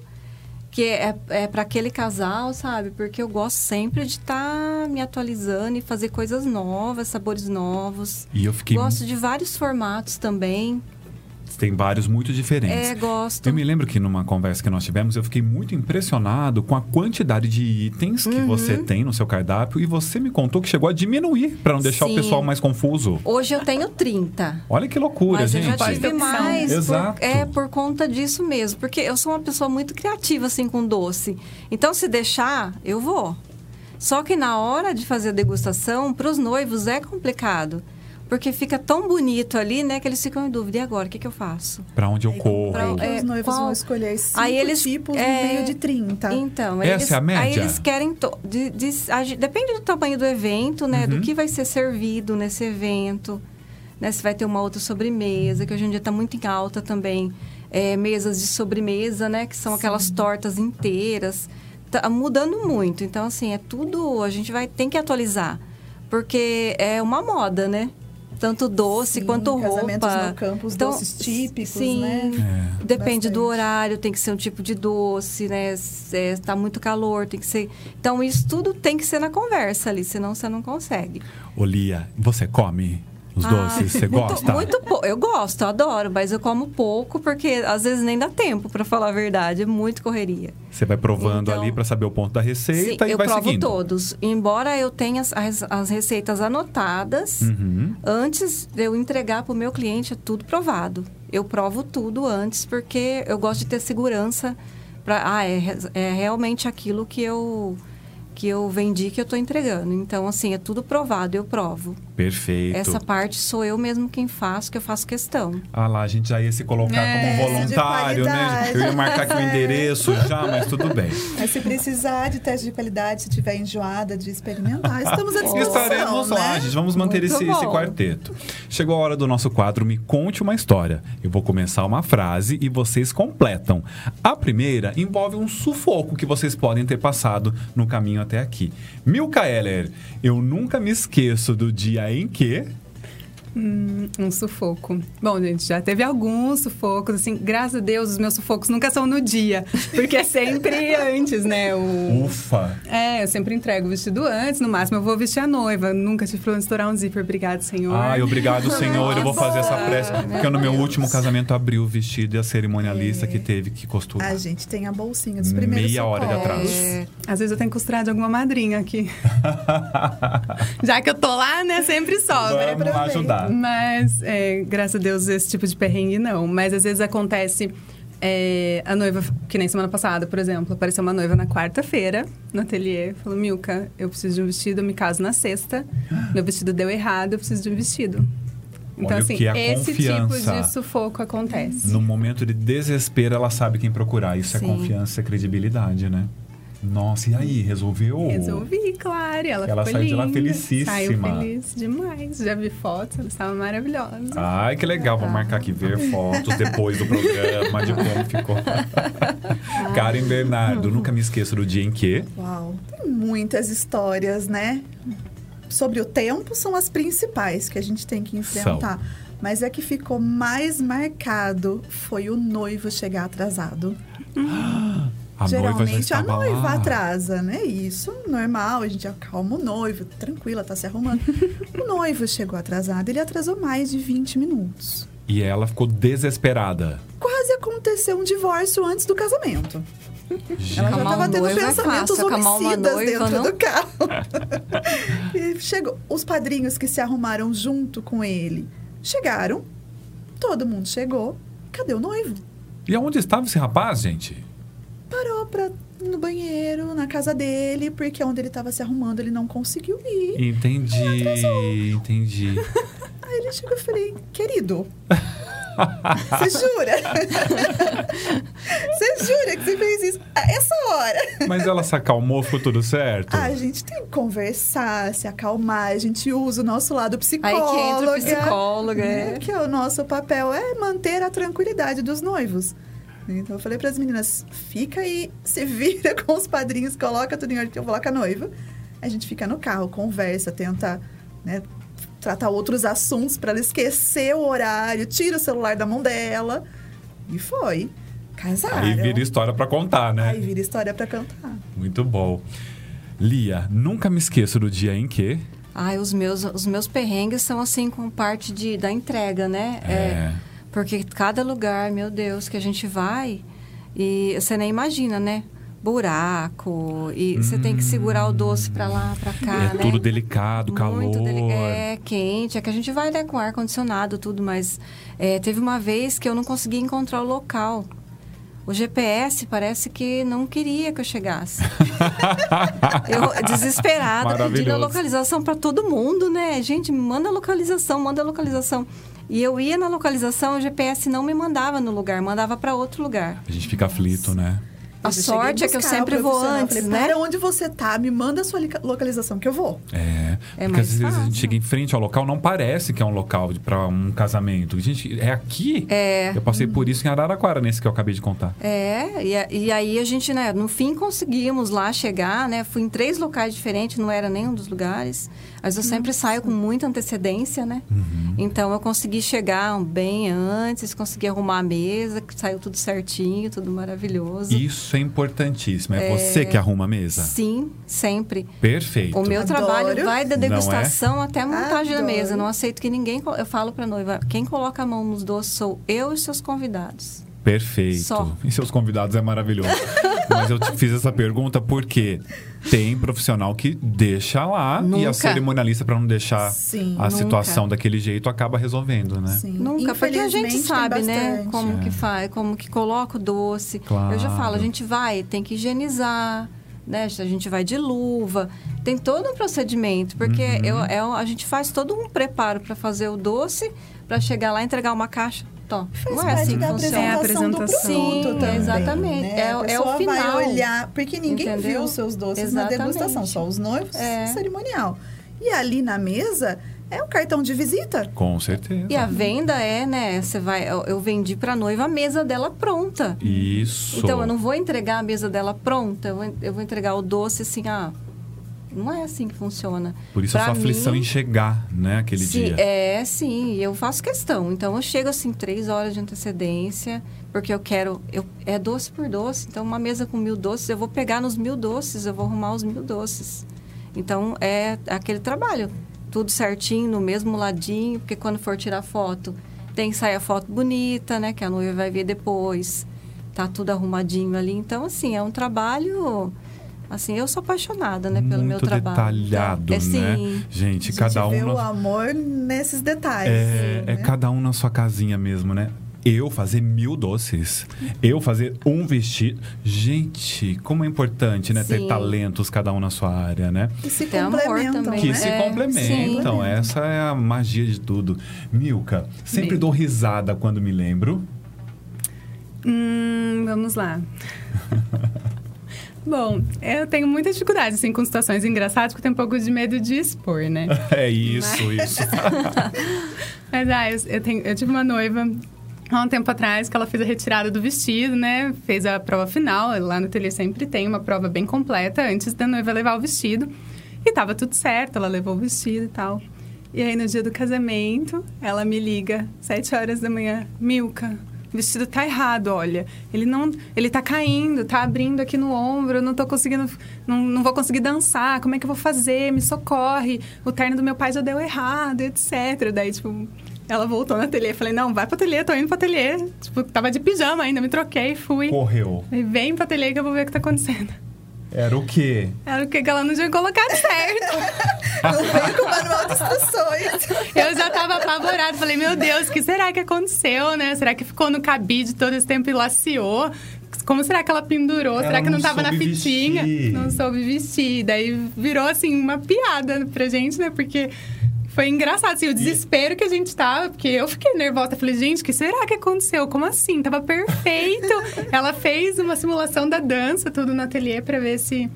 S4: que é, é para aquele casal, sabe? Porque eu gosto sempre de estar me atualizando e fazer coisas novas, sabores novos.
S1: E eu fiquei.
S4: Gosto de vários formatos também.
S1: Tem vários muito diferentes.
S4: É, gosto.
S1: Eu me lembro que numa conversa que nós tivemos, eu fiquei muito impressionado com a quantidade de itens que
S4: Uhum.
S1: você tem no seu cardápio e você me contou que chegou a diminuir para não deixar o
S4: Sim.
S1: pessoal mais confuso.
S4: Hoje eu tenho 30.
S1: Olha que loucura,
S4: Mas eu
S1: gente.
S4: já tive mais.
S1: Exato.
S4: Por, é por conta disso mesmo. Porque eu sou uma pessoa muito criativa, assim, com doce. Então, se deixar, eu vou. Só que na hora de fazer a degustação, para os noivos é complicado. Porque fica tão bonito ali, né, que eles ficam em dúvida. E agora, o que, que eu faço?
S1: Pra onde eu
S3: Aí,
S1: corro?
S4: pra- É,
S3: os noivos
S4: qual-
S3: vão escolher cinco
S4: Aí eles-
S3: tipos
S4: é,
S3: no meio de 30.
S4: Então,
S1: Essa
S4: eles,
S1: é a média?
S4: Aí eles querem. to- de- de- a gente- depende do tamanho do evento, né?
S1: Uhum.
S4: Do que vai ser servido nesse evento. Né? Se vai ter uma outra sobremesa, que hoje em dia está muito em alta também. É, mesas de sobremesa, né? Que são aquelas tortas inteiras. Tá mudando muito. Então, assim, é tudo. A gente vai tem que atualizar. Porque é uma moda, né? Tanto doce
S3: Sim,
S4: quanto
S3: casamentos
S4: roupa.
S3: no campo, os
S4: Então,
S3: doces típicos,
S4: sim,
S3: né?
S1: É.
S4: Depende do
S3: Bastante.
S4: horário, tem que ser um tipo de doce, né? Se tá muito calor, tem que ser. Então, isso tudo tem que ser na conversa ali, senão você não consegue.
S1: Ô, Lia, você come? Os
S4: Ah,
S1: doces, você
S4: muito-
S1: gosta?
S4: Muito pouco. Eu gosto, eu adoro, mas eu como pouco porque às vezes nem dá tempo, pra falar a verdade. É muito correria.
S1: Você vai provando
S4: Então-
S1: ali pra saber o ponto da
S4: Sim,
S1: receita e
S4: eu
S1: vai
S4: provo
S1: seguindo.
S4: todos. Embora eu tenha as, as- as receitas anotadas,
S1: Uhum.
S4: antes de eu entregar para o meu cliente, é tudo provado. Eu provo tudo antes, porque eu gosto de ter segurança para ah, é, é realmente aquilo que eu que eu vendi que eu estou entregando. Então, assim, é tudo provado, eu provo.
S1: Perfeito.
S4: Essa parte sou eu mesmo quem faço, que eu faço questão.
S1: Ah lá, a gente já ia se colocar
S2: É,
S1: como voluntário, né? Eu ia marcar aqui o endereço já, mas tudo bem.
S3: Mas se precisar de teste de qualidade, se tiver enjoada de experimentar, estamos à disposição,
S1: Estaremos lá,
S3: né?
S1: gente. Vamos manter esse, esse quarteto. Chegou a hora do nosso quadro Me Conte uma História. Eu vou começar uma frase e vocês completam. A primeira envolve um sufoco que vocês podem ter passado no caminho até aqui. Milka Heller, eu nunca me esqueço do dia em que.
S2: Um sufoco. Bom, gente, já teve alguns sufocos, assim, graças a Deus, os meus sufocos nunca são no dia, porque é sempre antes, né? O...
S1: Ufa!
S2: É, eu sempre entrego o vestido antes, no máximo eu vou vestir a noiva. Nunca tive problema de estourar um zíper, obrigado, senhor.
S1: Ai, obrigado, Senhor. Eu vou fazer essa prece. Porque no meu último casamento abriu o vestido e a cerimonialista que teve que costurar.
S3: A gente tem a bolsinha dos primeiros
S1: Meia hora de atraso.
S4: É,
S2: Às vezes eu tenho que costurar de alguma madrinha aqui. Já que eu tô lá, né, sempre sobra.
S1: Vamos lá
S2: Mas, é, graças a Deus, esse tipo de perrengue não. Mas às vezes acontece. é, a noiva, que nem semana passada, por exemplo, apareceu uma noiva na quarta-feira no ateliê. Falou: Milka, eu preciso de um vestido, eu me caso na sexta. Meu vestido deu errado, eu preciso de um vestido. Então,
S1: Olha
S2: assim,
S1: é
S2: esse tipo de sufoco acontece.
S1: No momento de desespero, ela sabe quem procurar. Isso é
S4: Sim.
S1: confiança e credibilidade, né? Nossa, e aí? Resolveu?
S2: Resolvi, claro. Ela,
S1: Ela
S2: ficou
S1: saiu de lá
S2: linda.
S1: felicíssima.
S2: Saiu feliz demais. Já vi fotos, ela estava maravilhosa.
S1: Ai, que legal. Vou marcar aqui, ver fotos depois do programa, de como ficou. Karen Bernardo, nunca me esqueço do dia em que...
S3: Uau, tem muitas histórias, né? Sobre o tempo são as principais que a gente tem que enfrentar. Mas é que ficou mais marcado foi o noivo chegar atrasado.
S1: A noiva já
S3: Geralmente a noiva
S1: lá.
S3: atrasa, né? Isso, normal, a gente acalma o noivo, tranquila, tá se arrumando. o noivo chegou atrasado, ele atrasou mais de 20 minutos.
S1: E ela ficou desesperada.
S3: Quase aconteceu um divórcio antes do casamento. Ela já estava tendo
S4: é
S3: pensamentos
S4: fácil, acalmar uma
S3: homicidas
S4: noiva,
S3: dentro
S4: não?
S3: do carro. e chegou. Os padrinhos que se arrumaram junto com ele chegaram. Todo mundo chegou. Cadê o noivo?
S1: E aonde estava esse rapaz, gente?
S3: Parou pra, no banheiro, na casa dele, porque onde ele estava se arrumando ele não conseguiu ir.
S1: Entendi, entendi.
S3: Aí ele chegou e falei, querido, você jura? Você jura que você fez isso a essa hora?
S1: Mas ela se acalmou, ficou tudo certo?
S3: A gente tem que conversar, se acalmar, a gente usa o nosso lado
S4: Aí
S3: psicólogo.
S4: que entra o psicólogo, é.
S3: Que o nosso papel é manter a tranquilidade dos noivos. Então eu falei para as meninas, fica aí, se vira com os padrinhos, coloca tudo em ordem que eu vou lá com a noiva. A gente fica no carro, conversa, tenta, né, tratar outros assuntos para ela esquecer o horário, tira o celular da mão dela. E foi. Casaram.
S1: Aí vira história pra contar, né?
S3: Aí vira história para cantar.
S1: Muito bom. Lia, nunca me esqueço do dia em que.
S4: Ai, os meus, os meus perrengues são assim com parte de, da entrega, né?
S1: É.
S4: Porque cada lugar, meu Deus, que a gente vai e você nem imagina, né? Buraco, e você tem que segurar o doce pra lá, pra cá,
S1: é
S4: né?
S1: tudo delicado, calor.
S4: Muito deli- É quente, é que a gente vai né, com ar-condicionado, tudo, mas é, teve uma vez que eu não consegui encontrar o local. O GPS parece que não queria que eu chegasse. eu desesperada, pedindo a localização para todo mundo, né? Gente, manda a localização, manda a localização. E eu ia na localização, o GPS não me mandava no lugar, mandava para outro lugar.
S1: A gente fica aflito, né?
S4: A sorte é que eu sempre vou antes,
S3: falei,
S4: né?
S3: Para onde você tá, me manda a sua localização que eu vou.
S1: É.
S4: É
S1: porque
S4: mais
S1: às vezes a gente
S4: fácil.
S1: chega em frente ao local, não parece que é um local para um casamento. Gente, é aqui?
S4: É.
S1: Eu passei por isso em Araraquara, nesse que eu acabei de contar.
S4: É, e, a- e aí a gente, né, no fim conseguimos lá chegar, né? Fui em três locais diferentes, não era nenhum dos lugares. Mas eu sempre saio com muita antecedência, né?
S1: Uhum.
S4: Então eu consegui chegar bem antes, consegui arrumar a mesa, que saiu tudo certinho, tudo maravilhoso.
S1: Isso é importantíssimo. É, você que arruma a mesa?
S4: Sim, sempre.
S1: Perfeito.
S4: O meu
S3: Adoro.
S4: trabalho vai da
S1: é?
S4: degustação até a montagem da
S3: Adoro.
S4: mesa. Não aceito que ninguém. Eu falo pra noiva: quem coloca a mão nos doces sou eu e seus convidados.
S1: Perfeito.
S4: Só.
S1: E seus convidados é maravilhoso. Mas eu te fiz essa pergunta porque tem profissional que deixa lá e a
S4: Nunca.
S1: cerimonialista, para não deixar
S3: Sim,
S1: a
S4: nunca.
S1: situação daquele jeito, acaba resolvendo, né?
S3: Sim.
S4: Nunca, porque a gente sabe, né? Como
S1: É.
S4: que faz, como que coloca o doce. Eu já
S1: Claro.
S4: falo, a gente vai, tem que higienizar, né? A gente vai de luva. Tem todo um procedimento, porque
S1: Uhum.
S4: eu, é um- a gente faz todo um preparo para fazer o doce, para chegar lá e entregar uma caixa. Tó.
S3: Faz
S4: Não é
S3: parte
S4: assim que
S3: da
S4: funciona.
S2: É a
S3: apresentação do
S2: apresentação.
S3: produto
S4: Sim,
S3: também,
S4: exatamente.
S3: né?
S4: É-
S3: a
S4: é o final.
S3: vai olhar, porque ninguém
S4: Entendeu?
S3: viu os seus doces
S4: Exatamente.
S3: na degustação, só os noivos
S4: É.
S3: cerimonial. E ali na mesa é o cartão de visita.
S1: Com certeza.
S4: E a venda é, né? Você vai, eu, eu vendi para noiva a mesa dela pronta.
S1: Isso.
S4: Então, eu não vou entregar a mesa dela pronta, eu vou, eu vou entregar o doce assim, ah, não é assim que funciona.
S1: Por isso a
S4: Pra
S1: sua aflição
S4: mim,
S1: em chegar, né, aquele
S4: sim,
S1: dia.
S4: É, sim, eu faço questão. Então, eu chego assim, três horas de antecedência, porque eu quero, eu, é doce por doce. Então, uma mesa com mil doces, eu vou pegar nos mil doces, eu vou arrumar os mil doces. Então, é aquele trabalho, tudo certinho, no mesmo ladinho, porque quando for tirar foto, tem que sair a foto bonita, né, que a noiva vai ver depois. Tá tudo arrumadinho ali. Então, assim, é um trabalho... Assim, eu sou apaixonada, né, pelo meu
S1: Muito
S4: trabalho.
S1: detalhado,
S4: é,
S1: né?
S4: sim.
S1: Gente,
S3: A gente
S1: cada
S3: vê
S1: um.
S3: o
S1: na-
S3: amor nesses detalhes.
S1: É, é
S3: né?
S1: cada um na sua casinha mesmo, né? Eu fazer mil doces. Eu fazer um vestido. Gente, como é importante, né? Ter
S4: Sim.
S1: talentos, cada um na sua área, né?
S3: E se
S4: Tem
S3: complementam,
S4: também,
S1: Que
S3: né?
S1: se complementam.
S3: sim.
S1: Essa é a magia de tudo. Milka, sempre
S2: Bem.
S1: dou risada quando me lembro.
S2: Hum, vamos lá. Bom, eu tenho muita dificuldade assim, com situações engraçadas, porque eu tenho um pouco de medo de expor, né?
S1: É isso, isso.
S2: Mas, ah, eu, eu tenho- eu tive uma noiva há um tempo atrás que ela fez a retirada do vestido, né? Fez a prova final. Lá no ateliê sempre tem uma prova bem completa antes da noiva levar o vestido. E tava tudo certo, ela levou o vestido e tal. E aí, no dia do casamento, ela me liga, sete horas da manhã, Milka. O vestido tá errado, olha. Ele não. Ele tá caindo, tá abrindo aqui no ombro, eu não tô conseguindo. Não, não vou conseguir dançar. Como é que eu vou fazer? Me socorre. O terno do meu pai já deu errado, etc. Daí, tipo, ela voltou no ateliê. Falei, não, vai pro ateliê, tô indo pro ateliê. Tipo, tava de pijama ainda, me troquei, fui.
S1: Correu.
S2: Falei, vem pro ateliê que eu vou ver o que tá acontecendo.
S1: Era o quê?
S2: Era o que que ela não tinha colocado certo.
S3: Não vem com o manual de instruções.
S2: Eu já tava apavorada. Falei, meu Deus, o que será que aconteceu, né? Será que ficou no cabide todo esse tempo e laciou? Como será que ela pendurou?
S1: Ela
S2: será que não
S1: não
S2: tava na fitinha?
S1: vestir.
S2: Não soube vestir. Daí virou, assim, uma piada pra gente, né? Porque foi engraçado, assim, o desespero que a gente tava. Porque eu fiquei nervosa. Falei, gente, o que será que aconteceu? Como assim? Tava perfeito. ela fez uma simulação da dança, tudo no ateliê, pra ver se,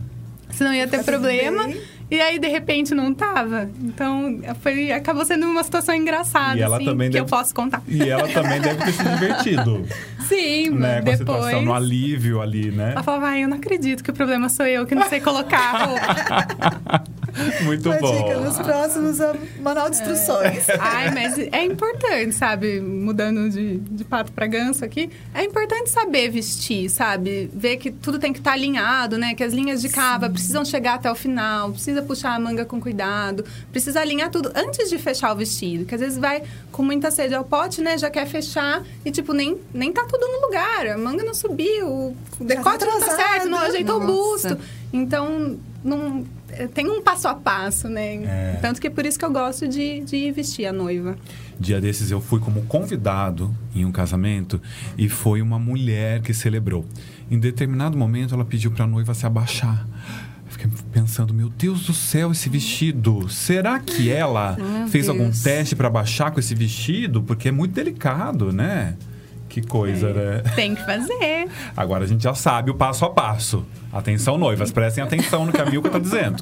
S2: se não ia ter problema. E aí, de repente, não tava. Então, foi, acabou sendo uma situação engraçada,
S1: E ela
S2: assim,
S1: também
S2: que
S1: deve-
S2: eu posso contar.
S1: E ela também deve ter se divertido,
S2: Sim,
S1: né? Com a
S2: depois...
S1: situação, no alívio ali, né?
S2: Ela falava, ai, eu não acredito que o problema sou eu, que não sei colocar a roupa.
S1: Muito
S3: Uma
S1: bom.
S3: dica, nos próximos, é manual de instruções.
S2: ai, mas é importante, sabe? Mudando de, de pato pra ganso aqui. É importante saber vestir, sabe? Ver que tudo tem que estar alinhado, né? Que as linhas de cava precisam chegar até o final. Precisa puxar a manga com cuidado. Precisa alinhar tudo antes de fechar o vestido. Que às vezes vai com muita sede ao pote, né? Já quer fechar e, tipo, nem, nem tá tudo no lugar. A manga não subiu, o decote não tá certo, não ajeitou o busto. Então, não, é, tem um passo a passo, né?
S1: É.
S2: Tanto que é por isso que eu gosto de, de vestir a noiva.
S1: Dia desses eu fui como convidado em um casamento e foi uma mulher que celebrou. Em determinado momento ela pediu para a noiva se abaixar. Eu Fiquei pensando, meu Deus do céu, esse vestido. Será que ela
S4: Meu
S1: fez algum
S4: Deus.
S1: teste para baixar com esse vestido? Porque é muito delicado, né? Que coisa, né?
S2: Tem que fazer.
S1: Agora a gente já sabe o passo a passo. Atenção, noivas, prestem atenção no que a Milka tá dizendo.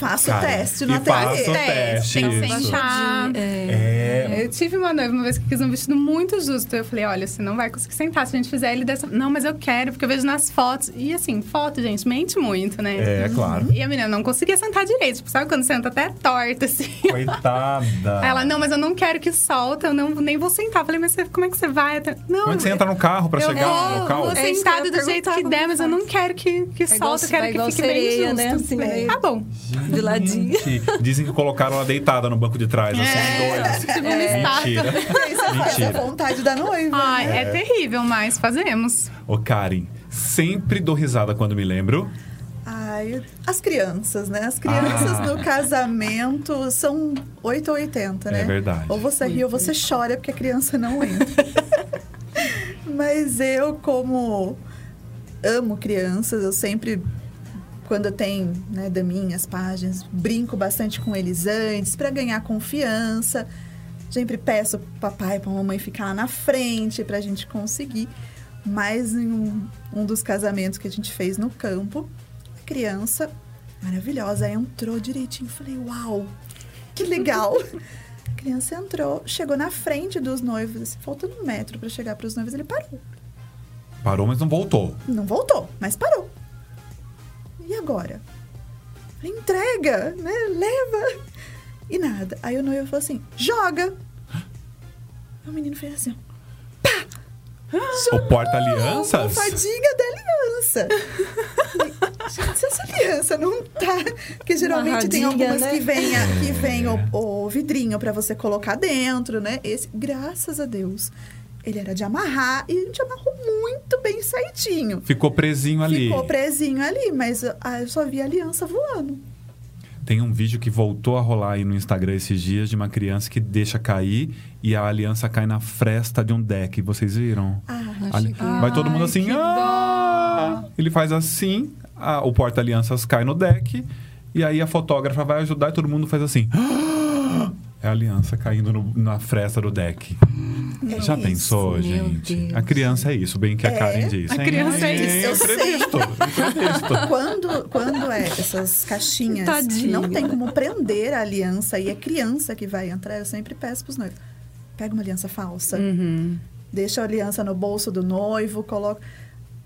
S3: Faça o
S1: Cara,
S3: teste no
S1: e faça
S3: ateliê.
S1: o teste,
S2: tem que
S1: isso.
S2: fechar.
S4: É,
S1: É.
S2: Eu tive uma noiva uma vez que quis um vestido muito justo. Eu falei, olha, você não vai conseguir sentar se a gente fizer ele dessa... Não, mas eu quero, porque eu vejo nas fotos. E assim, foto, gente, mente muito, né?
S1: É, claro.
S2: E a menina não conseguia sentar direito. Tipo, sabe quando senta até torta, assim?
S1: Coitada.
S2: Aí ela, não, mas eu não quero que solta, eu não, nem vou sentar. Eu falei, mas você- como é que você vai? até- Não,
S1: Como é que você entra no carro pra
S2: eu
S1: chegar
S2: vou,
S1: no local?
S2: vou
S4: É
S2: sentado
S4: ia
S2: do jeito que der, mas eu não quero que, que
S4: É igual-
S2: solte, eu quero
S4: vai
S2: que fique bem
S4: sereia,
S2: justo.
S4: né? Assim,
S2: Tá bom.
S4: De ladinho.
S1: Dizem que colocaram ela deitada no banco de trás, assim, dois.
S2: Tipo uma estátua.
S1: Mentira.
S3: Aí você faz a
S1: Mentira.
S3: vontade da noiva.
S2: Ai,
S3: né?
S2: é terrível, mas fazemos.
S1: Ô, Karen, sempre dou risada quando me lembro.
S3: Ai, as crianças, né? As crianças
S1: Ah.
S3: no casamento são 8 ou 80, né?
S1: É verdade.
S3: Ou você ri ou você chora porque a criança não entra. Mas eu, como amo crianças, eu sempre, quando tem né, daminhas, páginas, brinco bastante com eles antes para ganhar confiança. Sempre peço pro papai e pra mamãe ficar lá na frente pra gente conseguir. Mas em um, um dos casamentos que a gente fez no campo, a criança maravilhosa entrou direitinho. Falei, uau, que legal. A criança entrou, chegou na frente dos noivos, assim, faltando um metro pra chegar pros noivos, ele parou.
S1: Parou, mas não voltou.
S3: Não voltou, mas parou. E agora? Entrega, né? Leva. E nada. Aí o noivo falou assim: joga. O menino fez assim: ó,
S1: O porta-alianças?
S3: almofadinha da aliança. Gente, se essa aliança não tá. Porque geralmente tem
S4: Amarradinha,
S3: algumas
S4: né?
S3: que vem, a- que vem
S1: É.
S3: o, o vidrinho pra você colocar dentro, né? Esse, graças a Deus, ele era de amarrar e a gente amarrou muito bem certinho.
S1: Ficou presinho ali.
S3: Ficou presinho ali, mas ah, eu só vi a aliança voando.
S1: Tem um vídeo que voltou a rolar aí no Instagram esses dias de uma criança que deixa cair e a aliança cai na fresta de um deck. Vocês viram?
S3: Ah,
S1: Ali- Vai todo mundo assim. "Ah!" Ele faz assim, a- o porta-alianças cai no deck, e aí a fotógrafa vai ajudar e todo mundo faz assim. "Ah!" É a aliança caindo no- na fresta do deck. Já
S3: isso,
S1: pensou, gente?
S4: Deus.
S1: A criança é isso, bem que a
S3: É,
S1: Karen disse.
S2: a criança é isso.
S3: Eu sei.
S1: Imprevisto, imprevisto.
S3: Quando, quando é essas caixinhas que
S4: Tadinha.
S3: não tem como prender a aliança e é criança que vai entrar, eu sempre peço pros noivos. Pega uma aliança falsa,
S2: Uhum.
S3: deixa a aliança no bolso do noivo, coloca.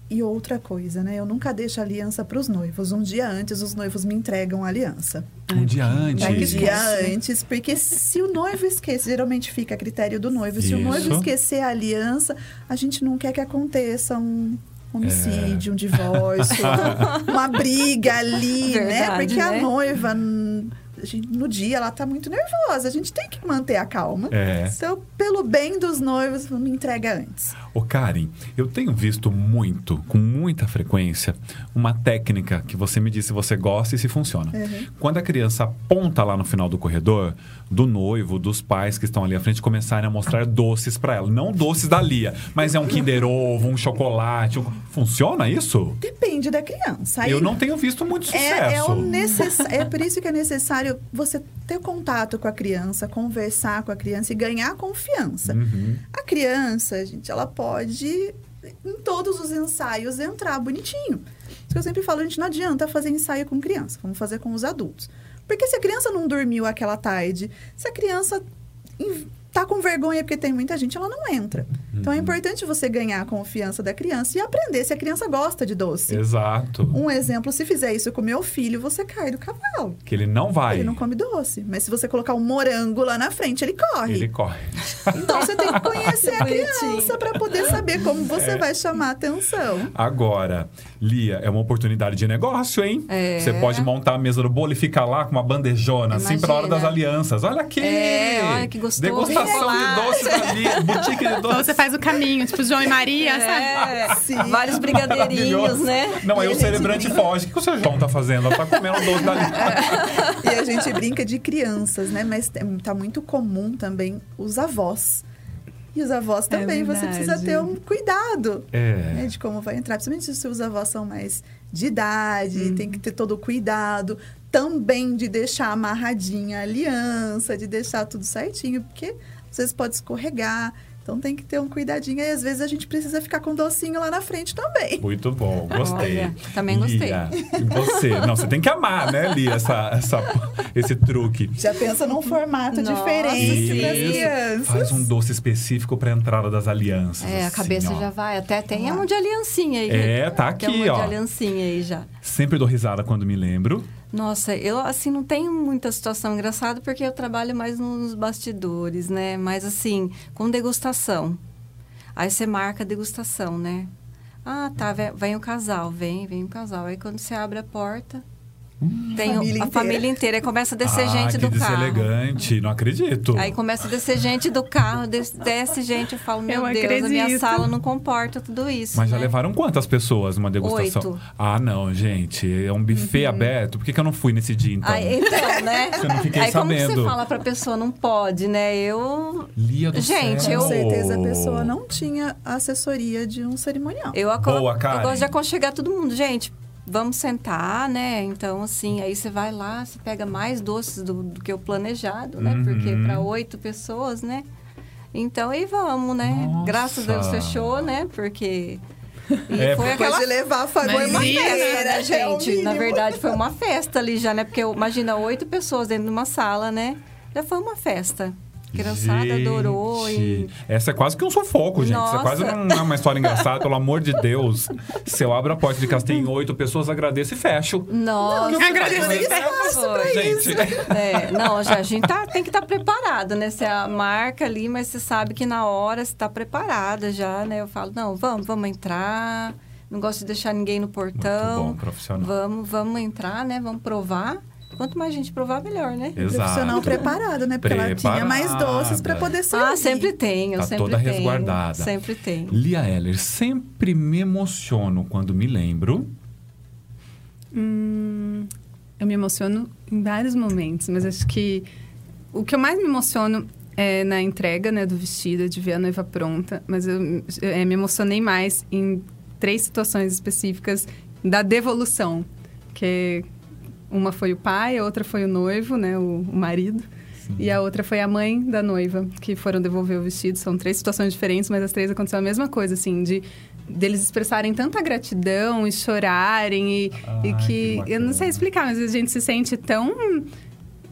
S3: E outra coisa, né? Eu nunca deixo a aliança pros noivos. Um dia antes, os noivos me entregam a aliança.
S1: Um dia antes.
S3: Um
S2: Esquece.
S3: dia antes, porque se o noivo esquecer, geralmente fica a critério do noivo. Se o noivo
S1: Isso.
S3: esquecer a aliança, a gente não quer que aconteça um homicídio,
S1: É.
S3: um divórcio, uma briga ali, né?
S4: Verdade,
S3: Porque a
S4: né?
S3: noiva, n- a gente- no dia, ela tá muito nervosa. A gente tem que manter a calma.
S1: É.
S3: Então, pelo bem dos noivos, me entrega antes.
S1: Ô Karen, eu tenho visto muito, com muita frequência, uma técnica que você me diz se você gosta e se funciona.
S3: Uhum.
S1: Quando a criança aponta lá no final do corredor, do noivo, dos pais que estão ali à frente, começarem a mostrar doces pra ela. Não doces da Lia, mas é um Kinder Ovo, um chocolate. um- Funciona isso?
S3: Depende da criança. Aí-
S1: Eu não tenho visto muito sucesso.
S3: É, é, necess... é por isso que é necessário você ter contato com a criança, conversar com a criança e ganhar confiança.
S1: Uhum.
S3: A criança, gente, ela pode, em todos os ensaios, entrar bonitinho. Isso que eu sempre falo, a gente não adianta fazer ensaio com criança, vamos fazer com os adultos. Porque se a criança não dormiu aquela tarde, se a criança tá com vergonha porque tem muita gente, ela não entra. Então é importante você ganhar a confiança da criança e aprender se a criança gosta de doce.
S1: Exato.
S3: Um exemplo, se fizer isso com meu filho, você cai do cavalo.
S1: Que ele não vai.
S3: Ele não come doce. Mas se você colocar um morango lá na frente, ele corre.
S1: Ele corre.
S3: Então você tem que conhecer a criança para poder saber como você
S1: É.
S3: vai chamar a atenção.
S1: Agora, Lia, é uma oportunidade de negócio, hein?
S4: É.
S1: Você pode montar a mesa do bolo e ficar lá com uma bandejona, assim, pra hora
S4: Imagina.
S1: das alianças. Olha aqui!
S4: É, olha que gostoso.
S1: Degustação de doces da Lia, boutique de
S2: Ou
S1: doces.
S2: você faz o caminho, tipo João e Maria, sabe?
S4: É,
S3: Sim.
S4: vários brigadeirinhos, né?
S1: Não, aí o celebrante
S3: brinca.
S1: foge. O que o seu João tá fazendo? Ela tá comendo doce da Lia.
S3: E a gente brinca de crianças, né? Mas tá muito comum também os avós. E os avós
S2: É
S3: também, você precisa ter um cuidado. né,
S1: É.
S3: de como vai entrar. Principalmente se os avós são mais de idade, tem que ter todo o cuidado. Também de deixar amarradinha a aliança, de deixar tudo certinho, porque às vezes pode escorregar. Então tem que ter um cuidadinho. E às vezes a gente precisa ficar com docinho lá na frente também.
S1: Muito bom, gostei.
S4: Olha, também gostei.
S1: Lia, e você? Não, você tem que amar, né, Lia, essa, essa, esse truque.
S3: Já pensa num formato
S4: Nossa,
S3: diferente para as
S4: sim.
S3: crianças.
S1: Faz um doce específico para a entrada das alianças.
S4: É, a
S1: assim,
S4: cabeça
S1: ó.
S4: já vai. Até tem uma de aliancinha aí.
S1: É, tá
S4: Tem
S1: aqui,
S4: uma
S1: ó.
S4: de aliancinha aí já.
S1: Sempre dou risada quando me lembro.
S4: Nossa, eu assim não tenho muita situação engraçada porque eu trabalho mais nos bastidores, né? Mas assim, com degustação. Aí você marca a degustação, né? Ah, tá, vem, o casal, vem, vem o casal. Aí quando você abre a porta, tem
S3: família
S4: a
S3: inteira.
S4: família inteira. Aí começa a descer
S1: ah,
S4: gente do carro.
S1: deselegante, não acredito.
S4: Aí começa a descer gente do carro, des- desce gente, eu falo, meu
S2: Eu
S4: Deus, a minha
S2: acredito.
S4: sala não comporta tudo isso.
S1: Mas já
S4: né?
S1: levaram quantas pessoas numa degustação?
S4: Oito.
S1: Ah, não, gente. É um buffet aberto. Por que, que eu não fui nesse dia, então?
S4: Aí, então, né?
S1: Eu não fiquei
S4: Aí como que
S1: sabendo.
S4: você fala pra pessoa, não pode, né? Eu
S1: Lia do
S4: Gente,
S1: céu.
S4: eu-
S3: Com certeza a pessoa não tinha assessoria de um cerimonial.
S4: Eu, aco-
S1: Boa, Karen.
S4: eu gosto de aconchegar todo mundo. Gente, vamos sentar, né? Então, assim, aí você vai lá, você pega mais doces do, do que o planejado, né?
S1: Uhum.
S4: Porque para oito pessoas, né? Então, aí vamos, né?
S1: Nossa.
S4: Graças a Deus fechou, né? Porque... E
S1: É,
S4: foi aquela
S3: de levar a família
S4: foi uma festa, né,
S3: é o
S4: gente? Na
S3: mínimo.
S4: verdade, foi uma festa ali já, né? Porque eu- imagina oito pessoas dentro de uma sala, né? Já foi uma festa. Criançada adorou e...
S1: Gente, Essa é quase que um sufoco, gente. Isso é
S4: Nossa.
S1: quase não é uma história engraçada, pelo amor de Deus. Se eu abro a porta de casa tem oito pessoas, agradeço e fecho.
S4: Nossa,
S2: Agradeço
S4: foi-
S2: e
S4: foi.
S1: Gente,
S4: É, não, já, a gente tá, tem que estar preparado, né? Você marca ali, mas você sabe que na hora você está preparada já, né? Eu falo, não, vamos, vamos entrar. Não gosto de deixar ninguém no portão.
S1: Muito bom, profissional.
S4: Vamos, vamos entrar, né? Vamos provar. Quanto mais gente provar, melhor, né?
S3: Profissional preparado, né? Porque ela tinha mais doces para poder servir.
S4: Ah, sempre tem, eu
S1: Tá
S4: sempre
S1: toda
S4: tenho.
S1: resguardada.
S4: Sempre tem.
S1: Lia Heller, sempre me emociono quando me lembro.
S2: Hum, eu me emociono em vários momentos, mas acho que o que eu mais me emociono é na entrega né, do vestido, de ver a noiva pronta. Mas eu é, me emocionei mais em três situações específicas da devolução. Que uma foi o pai, a outra foi o noivo, né, o, o marido. E a outra foi a mãe da noiva, que foram devolver o vestido. São três situações diferentes, mas as três aconteceu a mesma coisa, assim, de deles expressarem tanta gratidão e chorarem e,
S1: Ai,
S2: e
S1: que
S2: que, eu não sei explicar, mas a gente se sente tão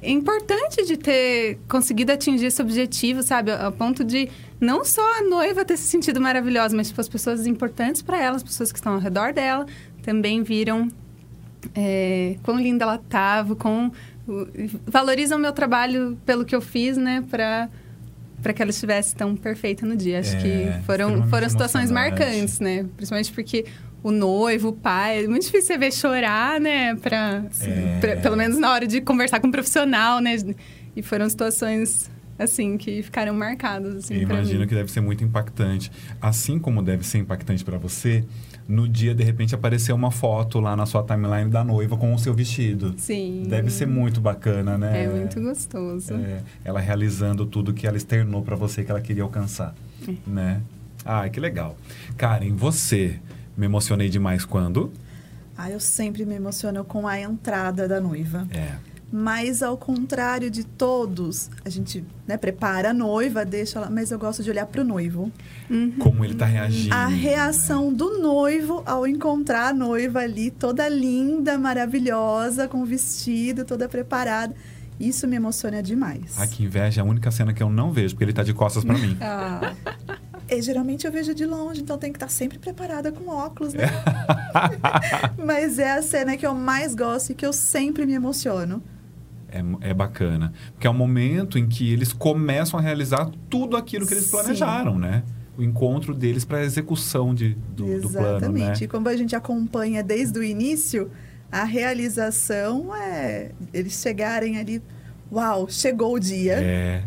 S2: importante de ter conseguido atingir esse objetivo, sabe? A ponto de não só a noiva ter se sentido maravilhosa, mas tipo, as pessoas importantes para ela, as pessoas que estão ao redor dela, também viram é, quão linda ela estava, com valorizam o meu trabalho pelo que eu fiz, né, para para que ela estivesse tão perfeita no dia. Acho
S1: É,
S2: que foram foram situações marcantes, né? Principalmente porque o noivo, o pai, é muito difícil você ver chorar, né, para
S1: É.
S2: pelo menos na hora de conversar com um profissional, né? E foram situações assim que ficaram marcadas assim
S1: Eu imagino
S2: mim.
S1: que deve ser muito impactante. Assim como deve ser impactante para você, no dia, de repente, apareceu uma foto lá na sua timeline da noiva com o seu vestido.
S2: Sim.
S1: Deve ser muito bacana, né?
S2: É muito gostoso.
S1: É, ela realizando tudo que ela externou para você que ela queria alcançar,
S2: É.
S1: né? Ah, que legal. Karen, você me emocionei demais quando?
S3: Ah, eu sempre me emociono com a entrada da noiva.
S1: É.
S3: Mas ao contrário de todos, a gente né, prepara a noiva, deixa ela, mas eu gosto de olhar para o noivo.
S1: Como ele tá reagindo.
S3: A reação do noivo ao encontrar a noiva ali, toda linda, maravilhosa, com o vestido, toda preparada. Isso me emociona demais.
S1: Ah, que inveja, é a única cena que eu não vejo, porque ele tá de costas para mim.
S4: Ah,
S3: E, geralmente eu vejo de longe, então tem que estar sempre preparada com óculos, né? Mas é a cena que eu mais gosto e que eu sempre me emociono.
S1: É, é bacana. Porque é o momento em que eles começam a realizar tudo aquilo que eles
S3: Sim.
S1: planejaram, né? O encontro deles para a execução de, do, do plano, né?
S3: Exatamente. E como a gente acompanha desde o início, a realização é eles chegarem ali, uau, chegou o dia.
S1: É.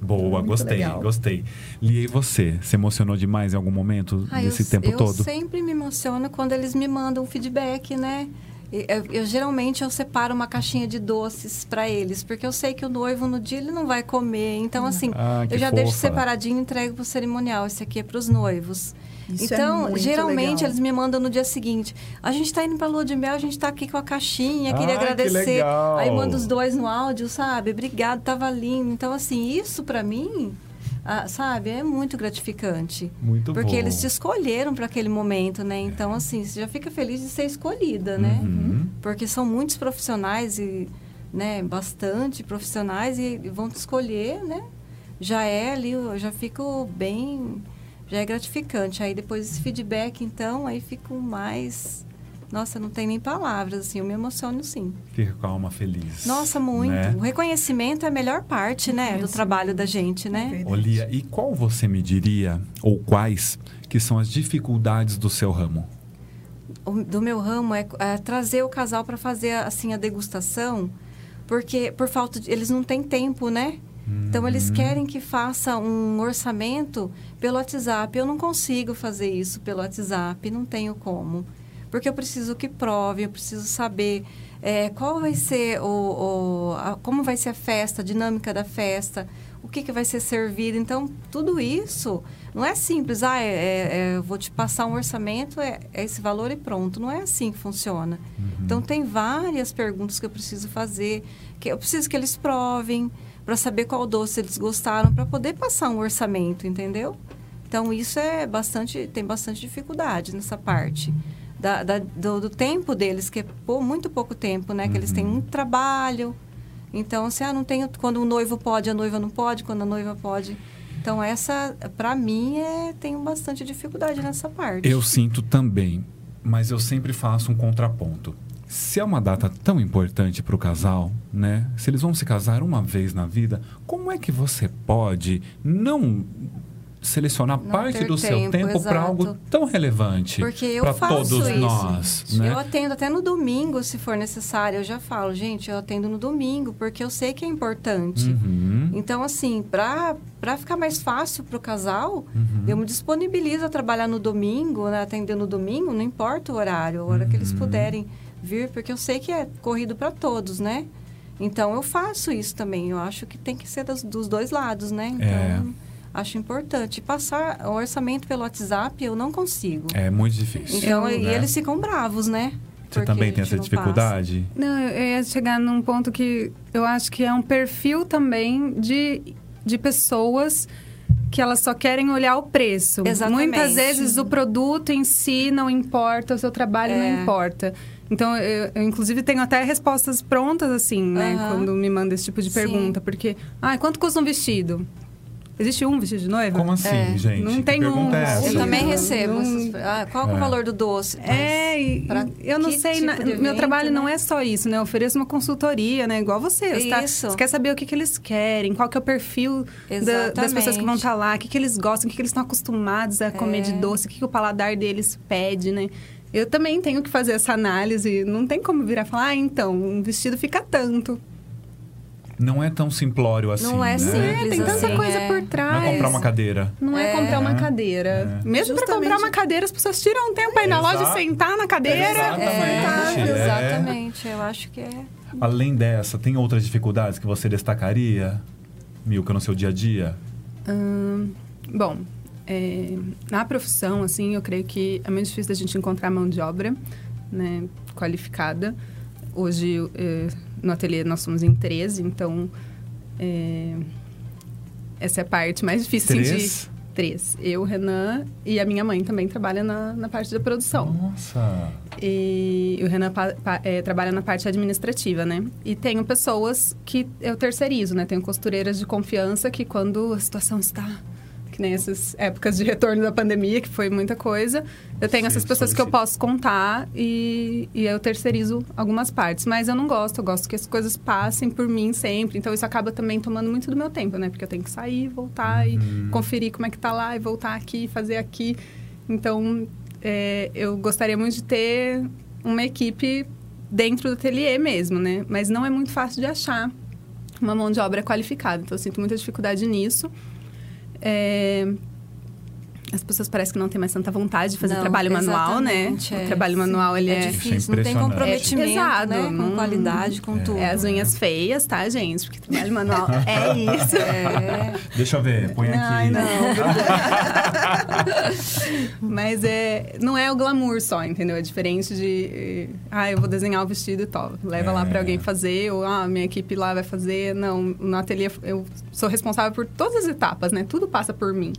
S1: Boa,
S3: Muito
S1: gostei,
S3: legal.
S1: gostei. Lia, e você? Se emocionou demais em algum momento
S4: Ah,
S1: desse
S4: eu,
S1: tempo
S4: eu
S1: todo?
S4: sempre me emociono quando eles me mandam feedback, né? Eu, eu, geralmente eu separo uma caixinha de doces para eles, porque eu sei que o noivo no dia ele não vai comer. Então assim,
S1: Ah, que
S4: eu já deixo
S1: fofa.
S4: separadinho e entrego pro cerimonial. Esse aqui é para os noivos.
S3: Isso é
S4: então,
S3: muito
S4: geralmente
S3: legal.
S4: eles me mandam no dia seguinte. A gente tá indo pra lua de mel, a gente tá aqui com a caixinha, queria
S1: Ah, que
S4: agradecer.
S1: legal.
S4: Aí manda os dois no áudio, sabe? Obrigado, tava lindo. Então assim, isso para mim Ah, sabe? É muito gratificante.
S1: Muito
S4: Porque
S1: bom.
S4: eles te escolheram para aquele momento, né? Então, assim, você já fica feliz de ser escolhida, né?
S1: Uhum.
S4: Porque são muitos profissionais e, né, bastante profissionais e vão te escolher, né? Já é ali, eu já fico bem, já é gratificante. Aí depois esse feedback, então, aí fico mais, nossa, não tem nem palavras, assim, eu me emociono sim.
S1: Fica com a alma feliz.
S4: Nossa, muito.
S1: né?
S4: O reconhecimento é a melhor parte, né, do trabalho da gente, né?
S1: Olia, e qual você me diria, ou quais, que são as dificuldades do seu ramo?
S4: o- do meu ramo é, é trazer o casal para fazer assim a degustação, porque por falta de, eles não têm tempo, né? Então eles
S1: Uhum.
S4: querem que faça um orçamento pelo WhatsApp. Eu não consigo fazer isso pelo WhatsApp, não tenho como, porque eu preciso que prove, eu preciso saber é, qual vai ser o, o- a- como vai ser a festa, a dinâmica da festa, o que, que vai ser servido. Então tudo isso não é simples. Ah, é, é- é, eu vou te passar um orçamento, é, é esse valor e pronto. Não é assim que funciona. Então tem várias perguntas que eu preciso fazer, que eu preciso que eles provem para saber qual doce eles gostaram, para poder passar um orçamento, entendeu? Então isso é bastante, tem bastante dificuldade nessa parte. Da, da- do, do tempo deles, que é pô, muito pouco tempo, né? Que eles têm muito trabalho. Então, se ah, não tenho, quando o noivo pode, a noiva não pode, quando a noiva pode. Então, essa, para mim, é, tenho bastante dificuldade nessa parte.
S1: Eu sinto também, mas eu sempre faço um contraponto. Se é uma data tão importante para o casal, né? Se eles vão se casar uma vez na vida, como é que você pode não selecionar
S4: Não
S1: parte do seu
S4: tempo,
S1: tempo para algo tão relevante para todos
S4: isso.
S1: nós, né?
S4: Eu atendo até no domingo, se for necessário. Eu já falo, gente, eu atendo no domingo, porque eu sei que é importante.
S1: Uhum.
S4: Então, assim, pra ficar mais fácil pro casal,
S1: Uhum.
S4: eu me disponibilizo a trabalhar no domingo, né? Atender no domingo, não importa o horário, a hora que eles
S1: Uhum.
S4: puderem vir, porque eu sei que é corrido para todos, né? Então, eu faço isso também. Eu acho que tem que ser dos, dos dois lados, né? Então,
S1: É.
S4: acho importante. Passar o orçamento pelo WhatsApp, eu não consigo.
S1: É muito difícil.
S4: Então,
S1: né?
S4: e eles ficam bravos, né?
S1: Você
S4: Porque
S1: também tem essa
S4: não
S1: dificuldade?
S2: Não, eu ia chegar num ponto que eu acho que é um perfil também de, de pessoas que elas só querem olhar o preço.
S4: Exatamente.
S2: Muitas vezes o produto em si não importa, o seu trabalho
S4: É.
S2: não importa. Então, eu, eu, inclusive tenho até respostas prontas, assim, né?
S4: Aham.
S2: Quando me manda esse tipo de
S4: Sim.
S2: pergunta. Porque, ah, quanto custa um vestido? Existe um vestido de noiva?
S1: Como assim,
S4: É.
S1: gente?
S2: Não
S1: Que
S2: tem um-
S1: é?
S4: Eu também
S2: Não-
S4: recebo.
S2: não-
S4: essas- Ah, qual que é
S1: É.
S4: o valor do doce?
S2: É, e
S4: pra
S2: eu não
S4: que
S2: sei,
S4: tipo
S2: na-
S4: de
S2: meu
S4: evento,
S2: trabalho não
S4: né?
S2: é só isso, né? Eu ofereço uma consultoria, né? Igual você. Você, tá- você quer saber o que, que eles querem, qual que é o perfil da- das pessoas que vão estar lá, o que, que eles gostam, o que, que eles estão acostumados a comer de
S4: É.
S2: doce, o que, que o paladar deles pede, né? Eu também tenho que fazer essa análise. Não tem como virar e falar, ah, então, um vestido fica tanto.
S1: Não é tão simplório assim,
S4: Não é
S1: né?
S4: simples
S2: É, tem tanta
S4: assim,
S2: coisa
S4: é.
S2: por
S1: Não
S2: trás.
S1: é comprar uma cadeira.
S2: Não é,
S4: É.
S2: comprar uma cadeira.
S1: É.
S2: Mesmo para comprar uma cadeira, as pessoas tiram um tempo aí na
S1: Exato.
S2: loja, sentar na cadeira.
S1: Exatamente.
S4: É,
S1: é.
S4: exatamente. Eu acho que é.
S1: Além dessa, tem outras dificuldades que você destacaria, Milka, no seu dia a dia?
S2: Hum, bom, é, na profissão, assim, eu creio que é muito difícil da gente encontrar mão de obra, né, qualificada. Hoje, no ateliê, nós somos em 13, então... é, essa é a parte mais difícil assim,
S1: Três?
S2: de... Três. Eu, Renan e a minha mãe também trabalha na, na parte da produção.
S1: Nossa!
S2: E o Renan pa- pa- é, trabalha na parte administrativa, né? E tenho pessoas que eu terceirizo, né? Tenho costureiras de confiança que quando a situação está... Que nem essas épocas de retorno da pandemia, que foi muita coisa. Eu tenho
S1: Sim,
S2: essas pessoas que eu posso contar e, e eu terceirizo algumas partes. Mas eu não gosto, eu gosto que as coisas passem por mim sempre. Então isso acaba também tomando muito do meu tempo, né? Porque eu tenho que sair, voltar
S1: Uhum.
S2: e conferir como é que tá lá e voltar aqui, fazer aqui. Então, é, eu gostaria muito de ter uma equipe dentro do ateliê mesmo, né? Mas não é muito fácil de achar uma mão de obra qualificada. Então, eu sinto muita dificuldade nisso. É, as pessoas parecem que não têm mais tanta vontade de fazer
S4: Não,
S2: trabalho manual, né?
S4: exatamente,
S2: O
S4: é.
S2: trabalho manual, ele
S4: É,
S2: é...
S4: difícil, não tem
S1: impressionante.
S4: comprometimento,
S2: É pesado,
S4: né? Com
S2: não-
S4: qualidade, com tudo.
S2: É as unhas feias, tá, gente? Porque trabalho manual é isso.
S4: É.
S1: Deixa eu ver, põe aqui.
S2: Ai, não. Mas é, não é o glamour só, entendeu? É diferente de, ah, eu vou desenhar o vestido e tal. Leva lá
S1: É.
S2: pra alguém fazer, ou ah, minha equipe lá vai fazer. Não, no ateliê eu sou responsável por todas as etapas, né? Tudo passa por mim.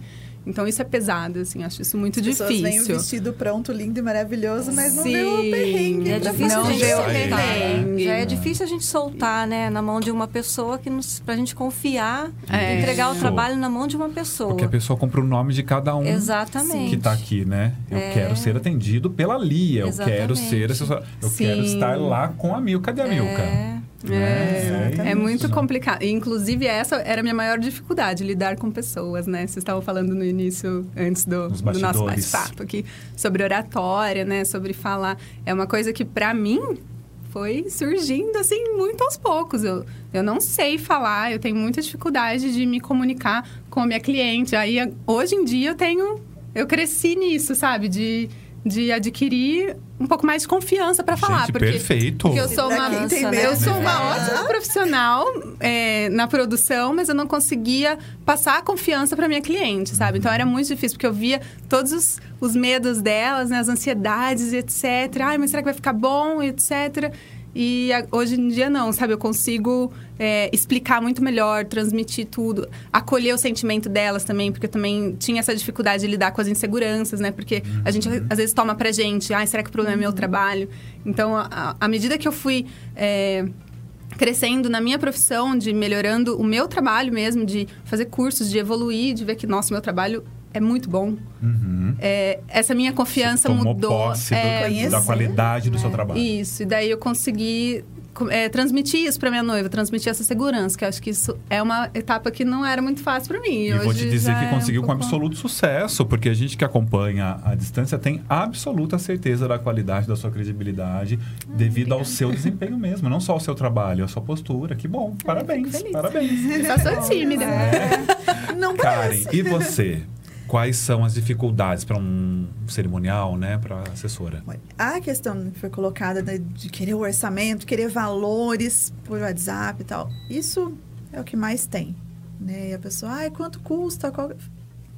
S2: Então isso é pesado, assim, acho isso muito
S3: As pessoas veem o
S2: difícil.
S3: vestido pronto, lindo e maravilhoso, mas não
S2: Sim.
S3: deu o perrengue.
S4: É difícil
S2: Não
S4: a gente soltar.
S2: perrengue.
S4: Já é difícil a gente soltar, né? Na mão de uma pessoa que nos, pra gente confiar
S2: É.
S4: e entregar o trabalho na mão de uma pessoa.
S1: Porque a pessoa compra o nome de cada um
S4: Exatamente.
S1: que tá aqui, né? Eu
S4: É.
S1: quero ser atendido pela Lia, eu quero
S4: Exatamente.
S1: ser assessor- eu
S2: Sim.
S1: quero estar lá com a Milka. Cadê a Milka?
S4: É.
S1: Né?
S2: É, é muito complicado. Inclusive, essa era a minha maior dificuldade, lidar com pessoas, né? Vocês estavam falando no início, antes do, do nosso bate-papo aqui, sobre oratória, né? Sobre falar. É uma coisa que, pra mim, foi surgindo, assim, muito aos poucos. Eu, eu não sei falar, eu tenho muita dificuldade de me comunicar com a minha cliente. Aí, hoje em dia, eu tenho... Eu cresci nisso, sabe? De, de adquirir um pouco mais de confiança pra falar.
S1: Gente,
S2: porque,
S1: perfeito.
S2: porque eu sou uma...
S3: medo
S2: Eu sou uma
S3: falar.
S2: ótima profissional é, na produção, mas eu não conseguia passar a confiança para minha cliente, sabe? Então era muito difícil, porque eu via todos os, os medos delas, né, as ansiedades, etc. Ai, mas será que vai ficar bom, etc. E hoje em dia não, sabe? Eu consigo é, explicar muito melhor, transmitir tudo, acolher o sentimento delas também, porque eu também tinha essa dificuldade de lidar com as inseguranças, né? Porque a gente às vezes toma pra gente, ai, será que o problema é meu trabalho? Então, à medida que eu fui é, crescendo na minha profissão, de melhorando o meu trabalho mesmo, de fazer cursos, de evoluir, de ver que, nossa, meu trabalho é muito bom.
S1: Uhum.
S2: É, essa minha confiança
S1: Você tomou
S2: mudou.
S1: posse do-
S2: É,
S1: da qualidade do seu trabalho.
S2: isso, e daí eu consegui co- é, transmitir isso para minha noiva, transmitir essa segurança, que eu acho que isso é uma etapa que não era muito fácil para mim.
S1: E vou
S2: hoje
S1: te dizer que
S2: é um
S1: conseguiu com
S2: pouco-
S1: absoluto sucesso, porque a gente que acompanha a distância tem absoluta certeza da qualidade da sua credibilidade devido ao seu desempenho mesmo, não só ao seu trabalho, a sua postura. Que bom, parabéns,
S2: feliz.
S1: parabéns.
S2: Eu só sou tímida.
S3: Não
S1: Karen,
S3: parece.
S1: e você? Quais são as dificuldades para um cerimonial, né, para assessora?
S3: A questão que foi colocada né, de querer o orçamento, querer valores por WhatsApp e tal, isso é o que mais tem. Né? E a pessoa, ai, quanto custa? Qual-"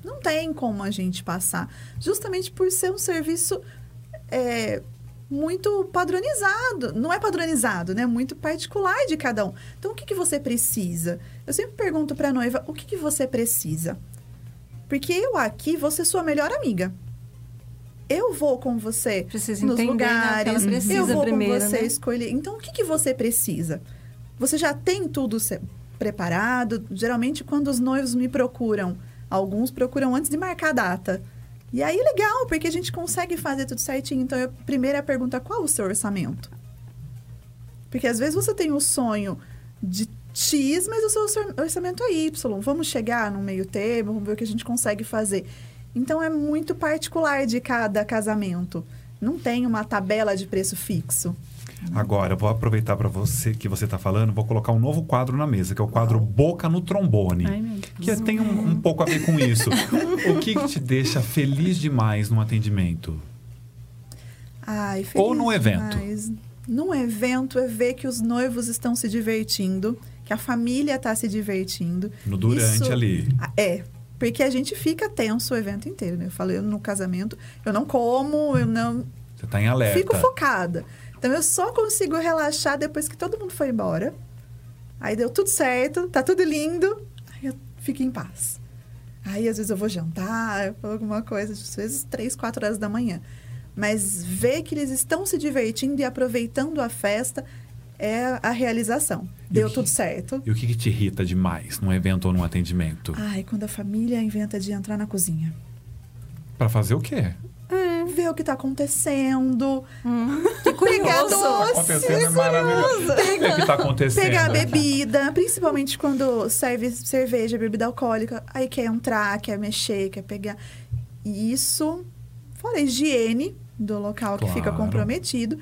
S3: Não tem como a gente passar. Justamente por ser um serviço é, muito padronizado. Não é padronizado, né? Muito particular de cada um. Então, o que, que você precisa? Eu sempre pergunto para a noiva, o que, que você precisa? Porque eu aqui vou ser sua melhor amiga. Eu vou com você
S4: Precisa
S3: nos
S4: entender, né,
S3: lugares.
S4: precisa
S3: eu vou
S4: primeiro,
S3: com você
S4: né?
S3: escolher. Então, o que, que você precisa? Você já tem tudo preparado? Geralmente, quando os noivos me procuram, alguns procuram antes de marcar a data. E aí, legal, porque a gente consegue fazer tudo certinho. Então, eu, primeira pergunta, qual o seu orçamento? Porque às vezes você tem o sonho de X, mas o seu orça- orçamento é Y. Vamos chegar no meio termo, vamos ver o que a gente consegue fazer. Então é muito particular de cada casamento. Não tem uma tabela de preço fixo.
S1: Agora, eu vou aproveitar para você que você está falando, vou colocar um novo quadro na mesa, que é o quadro Boca no Trombone.
S2: Ai.
S1: Que tem um, um pouco a ver com isso. o que, que te deixa feliz demais no atendimento?
S3: Ai, feliz
S1: Ou no evento.
S3: demais. Num evento é ver que os noivos estão se divertindo, que a família está se divertindo.
S1: No durante
S3: Isso-
S1: ali.
S3: É, porque a gente fica tenso o evento inteiro, né? Eu falei no casamento, eu não como, eu não
S1: Você está em alerta.
S3: fico focada. Então eu só consigo relaxar depois que todo mundo foi embora. Aí deu tudo certo, tá tudo lindo, aí eu fico em paz. Aí às vezes eu vou jantar, eu vou alguma coisa, às vezes três, quatro horas da manhã. Mas ver que eles estão se divertindo e aproveitando a festa é a realização. Deu
S1: que-
S3: tudo certo.
S1: E o que, que te irrita demais num evento ou num atendimento?
S3: Ai, quando a família inventa de entrar na cozinha.
S1: Pra fazer o quê?
S3: Ver o que tá acontecendo.
S4: Que
S3: Pegar doce.
S1: acontecendo é maravilhoso. O que tá acontecendo?
S3: Pegar a bebida, principalmente quando serve cerveja, bebida alcoólica, aí quer entrar, quer mexer, quer pegar. E isso, fora higiene do local que fica
S1: Claro.
S3: comprometido,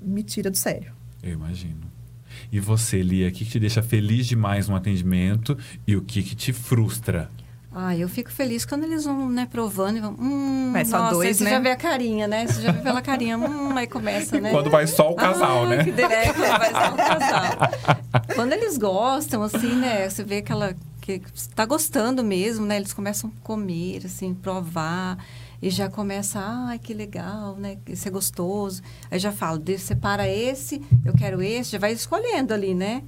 S3: me tira do sério.
S1: Eu imagino. E você, Lia, o que, te deixa feliz demais no atendimento e o que, que te frustra?
S4: Ah, eu fico feliz quando eles vão, né, provando e vão, hum,
S2: Vai só
S4: nossa,
S2: dois,
S4: aí você
S2: né?
S4: já vê a carinha, né? Você já vê pela carinha, hum, aí começa, né?
S1: Quando vai só o casal,
S4: ah,
S1: né?
S4: Que delícia, quando vai só o casal. quando eles gostam, assim, né? Você vê aquela que está gostando mesmo, né? Eles começam a comer, assim, provar e já começa, ai, que legal, né? Isso é gostoso. Aí já falo, de- separa esse, eu quero esse, já vai escolhendo ali, né?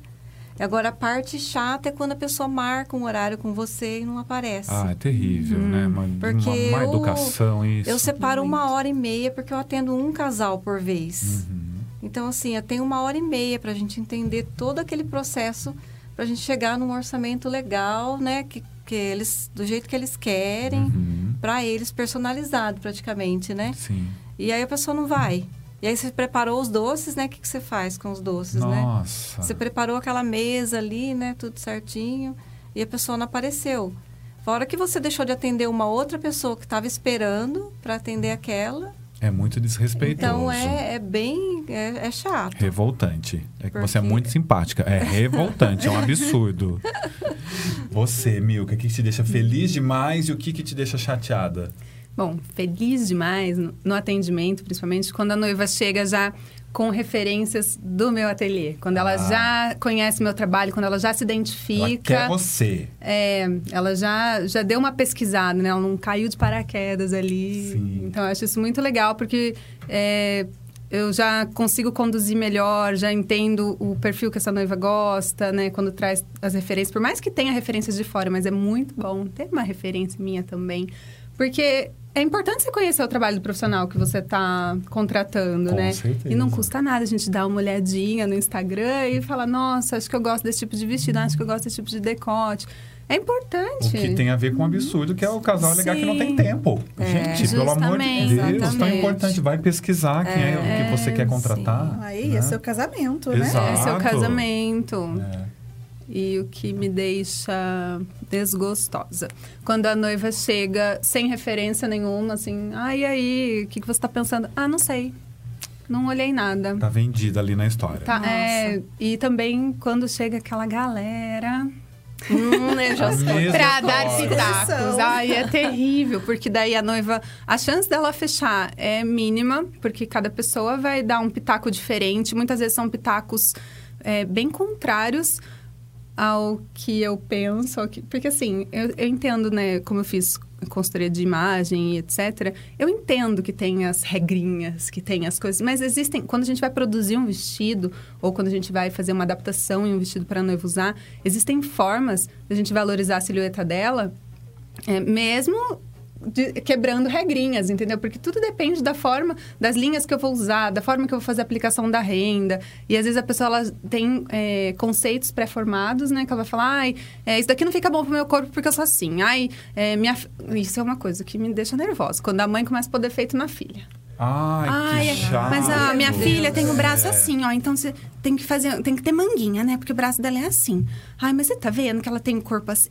S4: Agora, a parte chata é quando a pessoa marca um horário com você e não aparece.
S1: Ah, é terrível, né? Uma,
S4: Porque
S1: uma má
S4: eu-
S1: educação, isso.
S4: Eu separo uma hora e meia porque eu atendo um casal por vez.
S1: Uhum.
S4: Então, assim, eu tenho uma hora e meia para a gente entender todo aquele processo, para a gente chegar num orçamento legal, né? Que, que eles, do jeito que eles querem,
S1: Uhum.
S4: Para eles, personalizado praticamente, né?
S1: Sim.
S4: E aí a pessoa não vai. E aí você preparou os doces, né? O que, que você faz com os doces, né?
S1: Nossa.
S4: Você preparou aquela mesa ali, né? Tudo certinho. E a pessoa não apareceu. Fora que você deixou de atender uma outra pessoa que estava esperando para atender aquela.
S1: É muito desrespeitoso.
S4: Então é, é bem. É, é chato.
S1: Revoltante. É que você é
S4: Porque-
S1: muito simpática. É revoltante, é um absurdo. Você, Milka, o que que te deixa feliz demais e o que, que te deixa chateada?
S2: Bom, feliz demais no, no atendimento, principalmente quando a noiva chega já com referências do meu ateliê. Quando ela
S1: Ah.
S2: já conhece meu trabalho, quando ela já se
S1: Ela
S2: identifica.
S1: quer você.
S2: É, ela já, já deu uma pesquisada, né? Ela não caiu de paraquedas ali.
S1: Sim.
S2: Então, eu acho isso muito legal, porque é, eu já consigo conduzir melhor, já entendo o perfil que essa noiva gosta, né? Quando traz as referências. Por mais que tenha referências de fora, mas é muito bom ter uma referência minha também. Porque é importante você conhecer o trabalho do profissional que você está contratando,
S1: Com
S2: né?
S1: certeza.
S2: E não custa nada a gente dar uma olhadinha no Instagram e falar, nossa, acho que eu gosto desse tipo de vestido, acho que eu gosto desse tipo de decote. É importante.
S1: O que tem a ver com um absurdo, que é o casal alegar que não tem
S2: Sim.
S1: tempo.
S4: É,
S1: Gente, pelo amor de Deus, tão
S2: exatamente.
S1: importante. Vai pesquisar quem é, o que você quer contratar.
S3: Aí,
S1: né?
S3: é seu casamento, né?
S1: Exato.
S2: É seu casamento.
S1: É.
S2: E o que me deixa desgostosa. Quando a noiva chega sem referência nenhuma, assim, ah, e aí, o que, que você tá pensando? Ah, não sei. Não olhei nada.
S1: Tá vendida ali na história.
S2: Tá, é, e também quando chega aquela galera
S4: Hum, eu já sei.
S2: pra dar pitacos. Ai, é terrível, porque daí a noiva, a chance dela fechar é mínima, porque cada pessoa vai dar um pitaco diferente. Muitas vezes são pitacos é, bem contrários ao que eu penso. que- porque assim, eu, eu entendo, né, como eu fiz consultoria de imagem e etc. Eu entendo que tem as regrinhas, que tem as coisas, mas existem. Quando a gente vai produzir um vestido, ou quando a gente vai fazer uma adaptação em um vestido para a noiva usar, existem formas da gente valorizar a silhueta dela, é, mesmo de- quebrando regrinhas, entendeu? Porque tudo depende da forma, das linhas que eu vou usar, da forma que eu vou fazer a aplicação da renda. E às vezes a pessoa ela tem é, conceitos pré-formados, né? Que ela vai falar, ai, é, isso daqui não fica bom pro meu corpo porque eu sou assim. Ai, é, minha... fi-" Isso é uma coisa que me deixa nervosa. Quando a mãe começa a pôr defeito na filha.
S1: Ai,
S2: Ai,
S1: que chato.
S2: mas a minha
S3: Meu
S2: filha
S3: Deus.
S2: tem o braço
S1: É.
S2: assim, ó. Então você tem que fazer, tem que ter manguinha, né? Porque o braço dela é assim. Ai, mas você tá vendo que ela tem o corpo assim?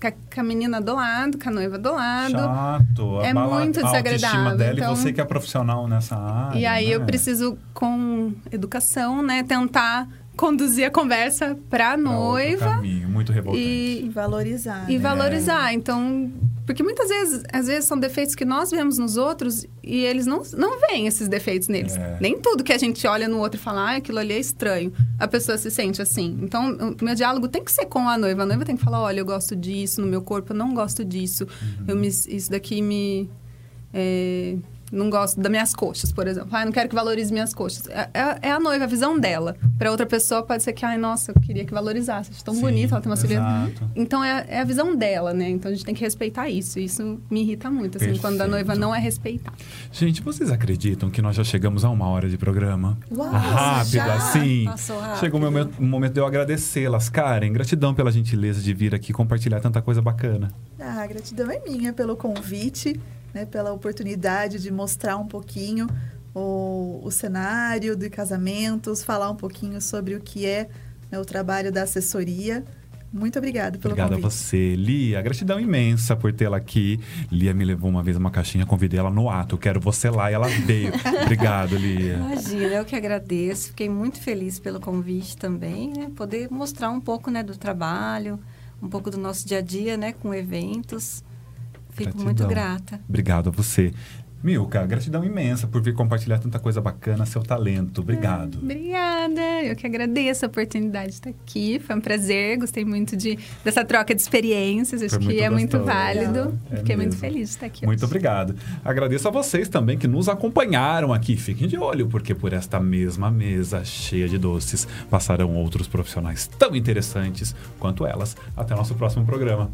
S2: Com a, com a menina do lado, com a noiva do lado.
S1: Chato.
S2: É
S1: abala
S2: muito
S1: a
S2: desagradável,
S1: dela
S2: então-
S1: e você que é profissional nessa área.
S2: E aí eu
S1: né?
S2: preciso, com educação, né, tentar conduzir a conversa pra
S1: Pra outro
S2: noiva
S1: caminho, muito revoltante.
S3: E
S2: e,
S3: valorizar.
S2: e
S3: né?
S2: valorizar. Então, porque muitas vezes, às vezes são defeitos que nós vemos nos outros e eles não, não veem esses defeitos neles.
S1: É.
S2: Nem tudo que a gente olha no outro e fala, ah, aquilo ali é estranho. A pessoa se sente assim. Então, o meu diálogo tem que ser com a noiva. A noiva tem que falar, olha, eu gosto disso no meu corpo, eu não gosto disso.
S1: Uhum.
S2: Eu me, isso daqui me... é, não gosto das minhas coxas, por exemplo. Ah, não quero que valorize minhas coxas. É, é- é a noiva, a visão dela. Para outra pessoa pode ser que, ai, nossa, eu queria que valorizasse. Acho tão
S1: Sim,
S2: bonita, ela tem uma silhueta. Então é, é a visão dela, né? Então a gente tem que respeitar isso. Isso me irrita muito, assim, quando a
S1: Perfeito.
S2: noiva não é respeitada.
S1: Gente, vocês acreditam que nós já chegamos a uma hora de programa?
S3: Uau,
S1: Rápido
S3: já?
S1: assim.
S4: Passou rápido.
S1: Chegou o momento, o momento de eu agradecê-las. Karen, gratidão pela gentileza de vir aqui compartilhar tanta coisa bacana.
S3: Ah, a gratidão é minha pelo convite, né, pela oportunidade de mostrar um pouquinho o, o cenário de casamentos, falar um pouquinho sobre o que é né, o trabalho da assessoria. Muito obrigada pelo
S1: Obrigado a
S3: convite.
S1: você. Lia, gratidão imensa por tê-la aqui. Lia me levou uma vez uma caixinha, convidei ela no ato. Quero você lá e ela veio. Obrigado, Lia.
S4: Imagina, eu que agradeço. Fiquei muito feliz pelo convite também, né? Poder mostrar um pouco né, do trabalho, um pouco do nosso dia a dia, né, com eventos. Fico
S1: Gratidão.
S4: muito grata.
S1: Obrigado a você. Milka, gratidão imensa por vir compartilhar tanta coisa bacana, seu talento. Obrigado.
S2: Obrigada, eu que agradeço a oportunidade de estar aqui. Foi um prazer, gostei muito de, dessa troca de experiências. Acho
S1: muito
S2: que é muito válido.
S1: É
S2: Fiquei muito
S1: mesmo.
S2: feliz de estar aqui.
S1: Muito
S2: hoje.
S1: obrigado. Agradeço a vocês também que nos acompanharam aqui. Fiquem de olho, porque por esta mesma mesa cheia de doces passarão outros profissionais tão interessantes quanto elas. Até o nosso próximo programa.